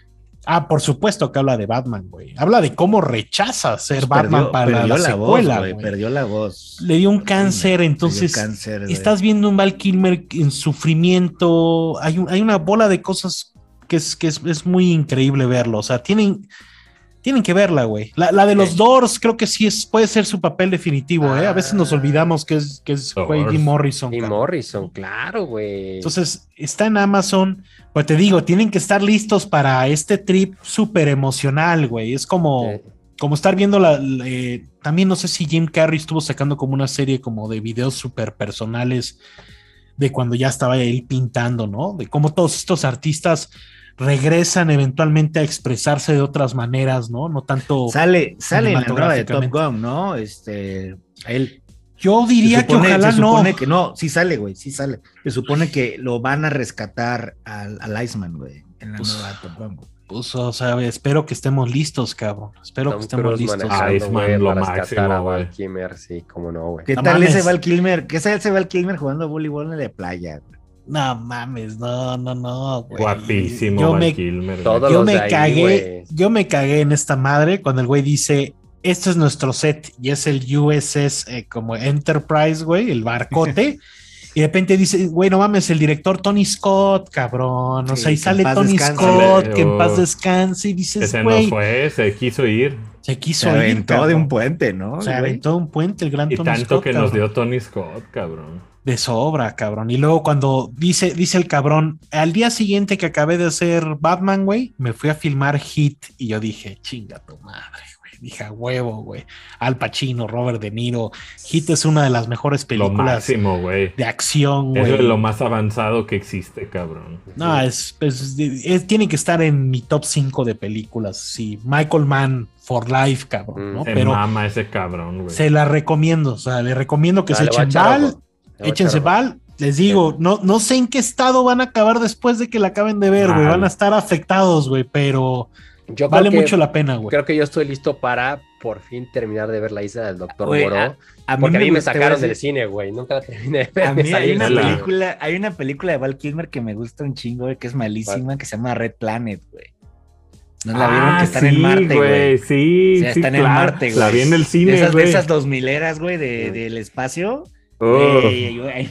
Ah, por supuesto que habla de Batman, güey. Habla de cómo rechaza ser Batman Perdió- para perdió la, voz, secuela, güey, güey. Perdió la voz. Le dio un cáncer, entonces cáncer, estás viendo un Val Kilmer en sufrimiento. Hay, un- hay una bola de cosas que es, que es, es muy increíble verlo. O sea, tienen. Tienen que verla, güey. La, la de los Doors creo que sí es, puede ser su papel definitivo, ¿eh? A veces nos Ah. olvidamos que es, que es güey. Jim Morrison. Cabrón. Morrison, claro, güey. Entonces, está en Amazon. Pues te digo, tienen que estar listos para este trip súper emocional, güey. Es como, como estar viendo la. la- eh, también no sé si Jim Carrey estuvo sacando como una serie como de videos súper personales de cuando ya estaba él pintando, ¿no? De cómo todos estos artistas regresan eventualmente a expresarse de otras maneras, ¿no? No tanto. Sale, sale en la nueva de Top. Gun, ¿no? Este, él. Yo diría supone, que ojalá se no. que no, sí sale, güey, sí sale. Se supone que lo van a rescatar al, al Iceman, güey, en la Pues, nueva Top Gun. güey. Pues, o sea, espero que estemos listos, cabrón. Espero Tom que estemos listos. manejando, Iceman, lo máximo, a. Val Kilmer, sí, cómo no, güey. ¿Qué tal mames. ese Val Kilmer? ¿Qué tal ese Val Kilmer jugando voleibol en la playa? güey? No mames, no, no, no. güey. Guapísimo, Yo Val me, Kilmer. Todos yo los me de ahí, cagué, güey. yo me cagué en esta madre cuando el güey dice, este es nuestro set y es el USS eh, como Enterprise, güey, el barcote. Y de repente dice, güey, no mames, el director Tony Scott, cabrón. O Sí, sea, y sale Tony descanse. Scott, que en paz descanse. Y dices, Ese no güey, fue, se quiso ir. se Se quiso ir. aventó de un puente, ¿no? O sea, güey? aventó un puente el gran Y Tony tanto Scott, que nos dio Tony Scott, cabrón. De sobra, cabrón. Y luego cuando dice, dice el cabrón, al día siguiente que acabé de hacer Batman, güey, me fui a filmar Hit y yo dije, chinga tu madre, güey. Dije, a huevo, güey. Al Pacino, Robert De Niro. Hit es una de las mejores Lo películas máximo, güey. de acción, Es de lo más avanzado que existe, cabrón. No, es, es- es- tiene que estar en mi top 5 de películas. Sí, Michael Mann for life, cabrón, Mm. ¿no? Se Pero mama ese cabrón, güey. se la recomiendo. O sea, le recomiendo que se echen bal. Échense bal. Les digo, no, no sé en qué estado van a acabar después de que la acaben de ver, güey. Mal. Van a estar afectados, güey, pero Yo vale que- mucho la pena, güey. Creo que yo estoy listo para por fin terminar de ver la isla del Doctor Güey, Moro. a- A porque a mí me sacaron del cine, güey. Nunca la terminé de ver. A mí hay una, la- película, hay una película de Val Kilmer que me gusta un chingo, güey, que es malísima, que se llama Red Planet, güey. ¿No la vieron? Ah, que están sí, en Marte, güey. Sí, O sea, sí, están en. Marte, güey. La vi en el cine, esas, güey. esas dos mileras, güey, de, del espacio. Oh.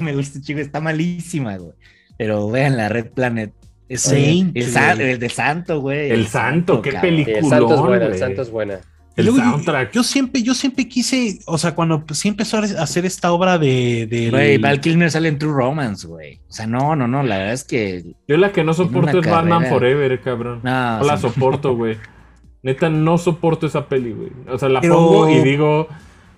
Me gusta, chico, está malísima, güey. Pero vean la Red Planet. Es Saint, el, el de Santo, güey. El Santo, qué cabrón. Sí, película. el santo es buena, el güey. santo es buena. El Luego, yo- soundtrack. Yo, siempre, yo siempre quise, o sea, cuando sí empezó a hacer esta obra de. del- Güey, Val Kilmer sale en True Romance, güey. O sea, no, no, no, la verdad es que. Yo la que no soporto es Batman carrera. Forever, cabrón. No, No la soporto, güey. Neta, no soporto esa peli, güey. O sea, la Pero- pongo y digo,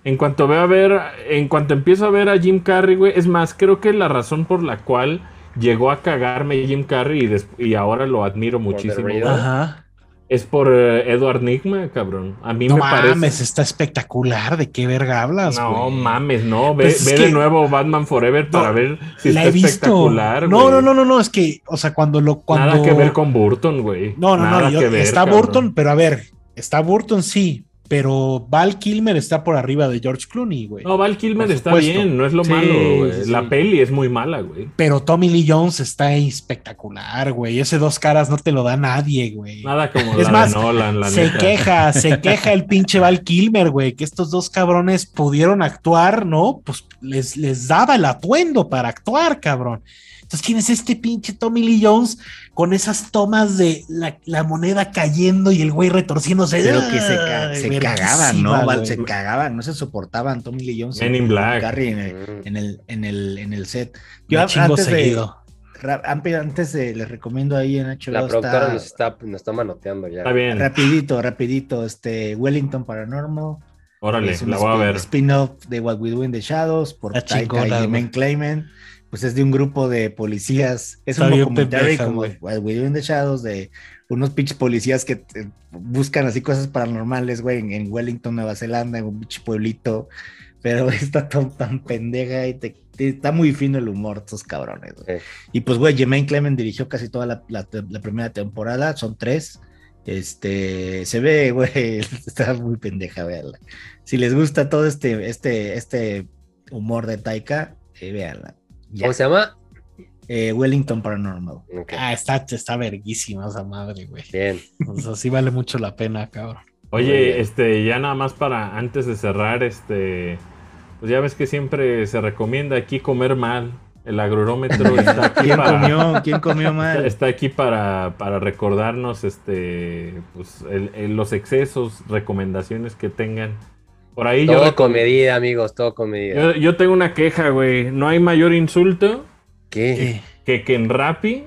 en cuanto veo a ver, en cuanto empiezo a ver a Jim Carrey, güey, es más, creo que la razón por la cual llegó a cagarme Jim Carrey y, des- y ahora lo admiro muchísimo, Ajá. es por eh, Edward Nigma, cabrón. A mí No me mames, parece... está espectacular. ¿De qué verga hablas, No mames, no, ve, Pues es ve que- de nuevo Batman Forever para No, ver si la está he visto. espectacular, No, no, no, no, no, es que, o sea, cuando lo. Cuando... Nada que ver con Burton, güey. No, no, Nada no, yo- que ver, está cabrón. Burton, pero a ver, está Burton sí, pero Val Kilmer está por arriba de George Clooney, güey. No, Val Kilmer está bien, no es lo Sí, malo, güey. sí, La sí. peli es muy mala, güey. Pero Tommy Lee Jones está espectacular, güey. Ese dos caras no te lo da nadie, güey. Nada como Es la más, de Nolan, la se neta. queja, se queja el pinche Val Kilmer, güey, que estos dos cabrones pudieron actuar, ¿no? Pues les, les daba el atuendo para actuar, cabrón. Entonces tienes este pinche Tommy Lee Jones con esas tomas de la, la moneda cayendo y el güey retorciéndose. Pero que se, ca- Ay, se cagaban, ¿no? güey. se cagaban, no se soportaban Tommy Lee Jones Men y in Black. Carrey en el, en el, en el, en el set. Me Yo chingo antes seguido. antes de, les recomiendo ahí en HBO La productora está- nos está, nos está manoteando ya. Está bien, rapidito, rapidito, este Wellington Paranormal. órale, la voy a ver. Spin-off de What We Do in the Shadows por Taika y güey. Pues es de un grupo de policías. Es Está un documentary pendeja, como We Do in the Shadows de unos pinches policías que buscan así cosas paranormales, güey, en, en Wellington, Nueva Zelanda, en un pinche pueblito. Pero está tan, tan pendeja y te, te- está muy fino el humor, estos cabrones. güey. Sí. Y pues, güey, Jermaine Clement dirigió casi toda la, la- la primera temporada, son tres. Este, se ve, güey, está muy pendeja, véanla. Si les gusta todo este, este, este humor de Taika, eh, véanla. Ya. ¿Cómo se llama? Eh, Wellington Paranormal. Ah, está, está verguísima esa madre, güey. Bien. O sea, sí vale mucho la pena, cabrón. Oye, este, ya nada más para antes de cerrar, este, pues ya ves que siempre se recomienda aquí comer mal. El agrurómetro está aquí ¿Quién para, comió, ¿Quién comió mal? está aquí para, para recordarnos este, pues, el- el- los excesos, recomendaciones que tengan. Por ahí yo, Todo recom- con medida, amigos, todo con medida. yo, yo tengo una queja, güey. No hay mayor insulto ¿Qué? que que en Rappi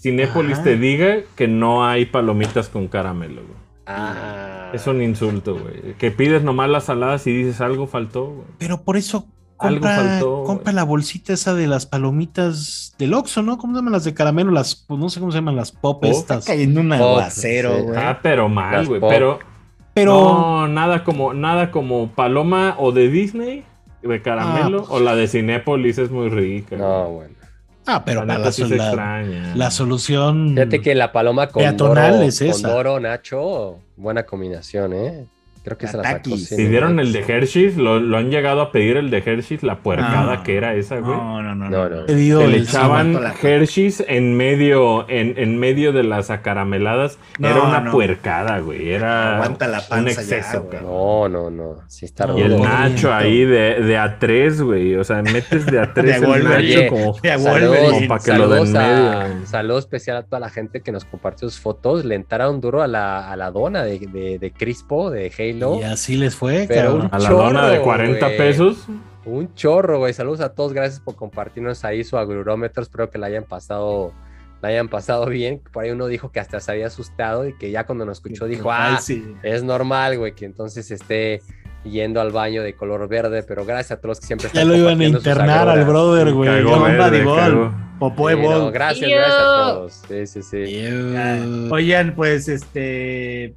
Cinépolis Ajá. te diga que no hay palomitas con caramelo, güey. Ah. Es un insulto, güey. Que pides nomás las saladas y dices algo faltó, güey. Pero por eso Algo compra, faltó, compra güey. la bolsita esa de las palomitas del Oxxo, ¿no? ¿Cómo se llaman las de caramelo? Las, pues, no sé cómo se llaman las pop Pop. estas. Cayendo un aguacero, sí. güey. Ah, pero mal, Las güey. pop. Pero Pero no, nada como, nada como paloma o de Disney de caramelo Ah, pues. o la de Cinépolis es muy rica. No, bueno. Ah, pero la la, sí se la- extraña. la solución. Fíjate que la paloma con Doro, es esa. con Doro, Nacho, buena combinación, ¿eh? Creo que se la sacó. Takis. sin Pidieron el de. Hershey's, lo, lo han llegado a pedir el de Hershey's, la puercada No. que era esa, güey. No, no, no. No, no. le echaban Hershey's en medio, en, en medio de las acarameladas. No, era una no. puercada, güey. Era Aguanta la un panza ya, exceso, güey. cabrón. No, no, no. Sí está No, Y el Nacho ahí de, de A3, güey. O sea, metes de A3 De el. Nacho Oye, como, Ya Saludos, como para que lo den saludos a- medio. saludo especial a toda la gente que nos compartió sus fotos. Le entraron duro a la, a la dona de, de, de Crispo, de Y así les fue, Pero. A la chorro, dona de 40 güey. pesos. Un chorro, güey. Saludos a todos. Gracias por compartirnos ahí su agrurómetro. Espero que la hayan pasado, la hayan pasado bien. Por ahí uno dijo que hasta se había asustado y que ya cuando nos escuchó dijo, Ay, ah, sí. es normal, güey, que entonces esté yendo al baño de color verde. Pero gracias a todos los que siempre Ya están lo iban a internar al brother, güey. Ya. Popó de Sí, no, gracias, Yo. gracias a todos. Sí, sí, sí. Oigan, pues este.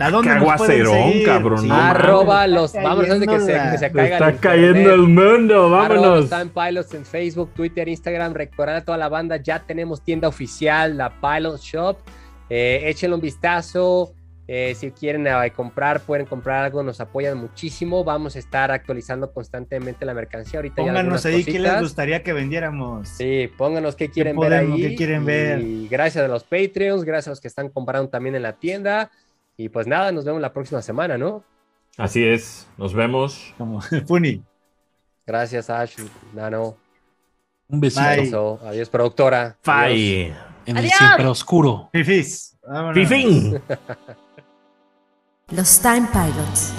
¿A dónde Qué nos pueden aguacerón, seguir? cabrón, no. Arroba los. Vamos antes de que se, que se la- caiga Está el cayendo el mundo, vámonos. Time Pilots en Facebook, Twitter, Instagram. Recordar a toda la banda, ya tenemos tienda oficial, la Pilot Shop. Eh, échenle un vistazo. Eh, si quieren eh, comprar, pueden comprar algo, nos apoyan muchísimo. Vamos a estar actualizando constantemente la mercancía. Ahorita ya Pónganos algunas ahí qué les gustaría que vendiéramos. Sí, pónganos qué quieren ver podemos- ahí. qué quieren ver? Y gracias a los Patreons, gracias a los que están comprando también en la tienda. Y pues nada, nos vemos la próxima semana, ¿no? Así es, nos vemos. Como Funny. Gracias, Ash, Nano. Un besito. Adiós, productora. Bye. en el siempre oscuro. Fifis. Fifín. Los Time Pilots.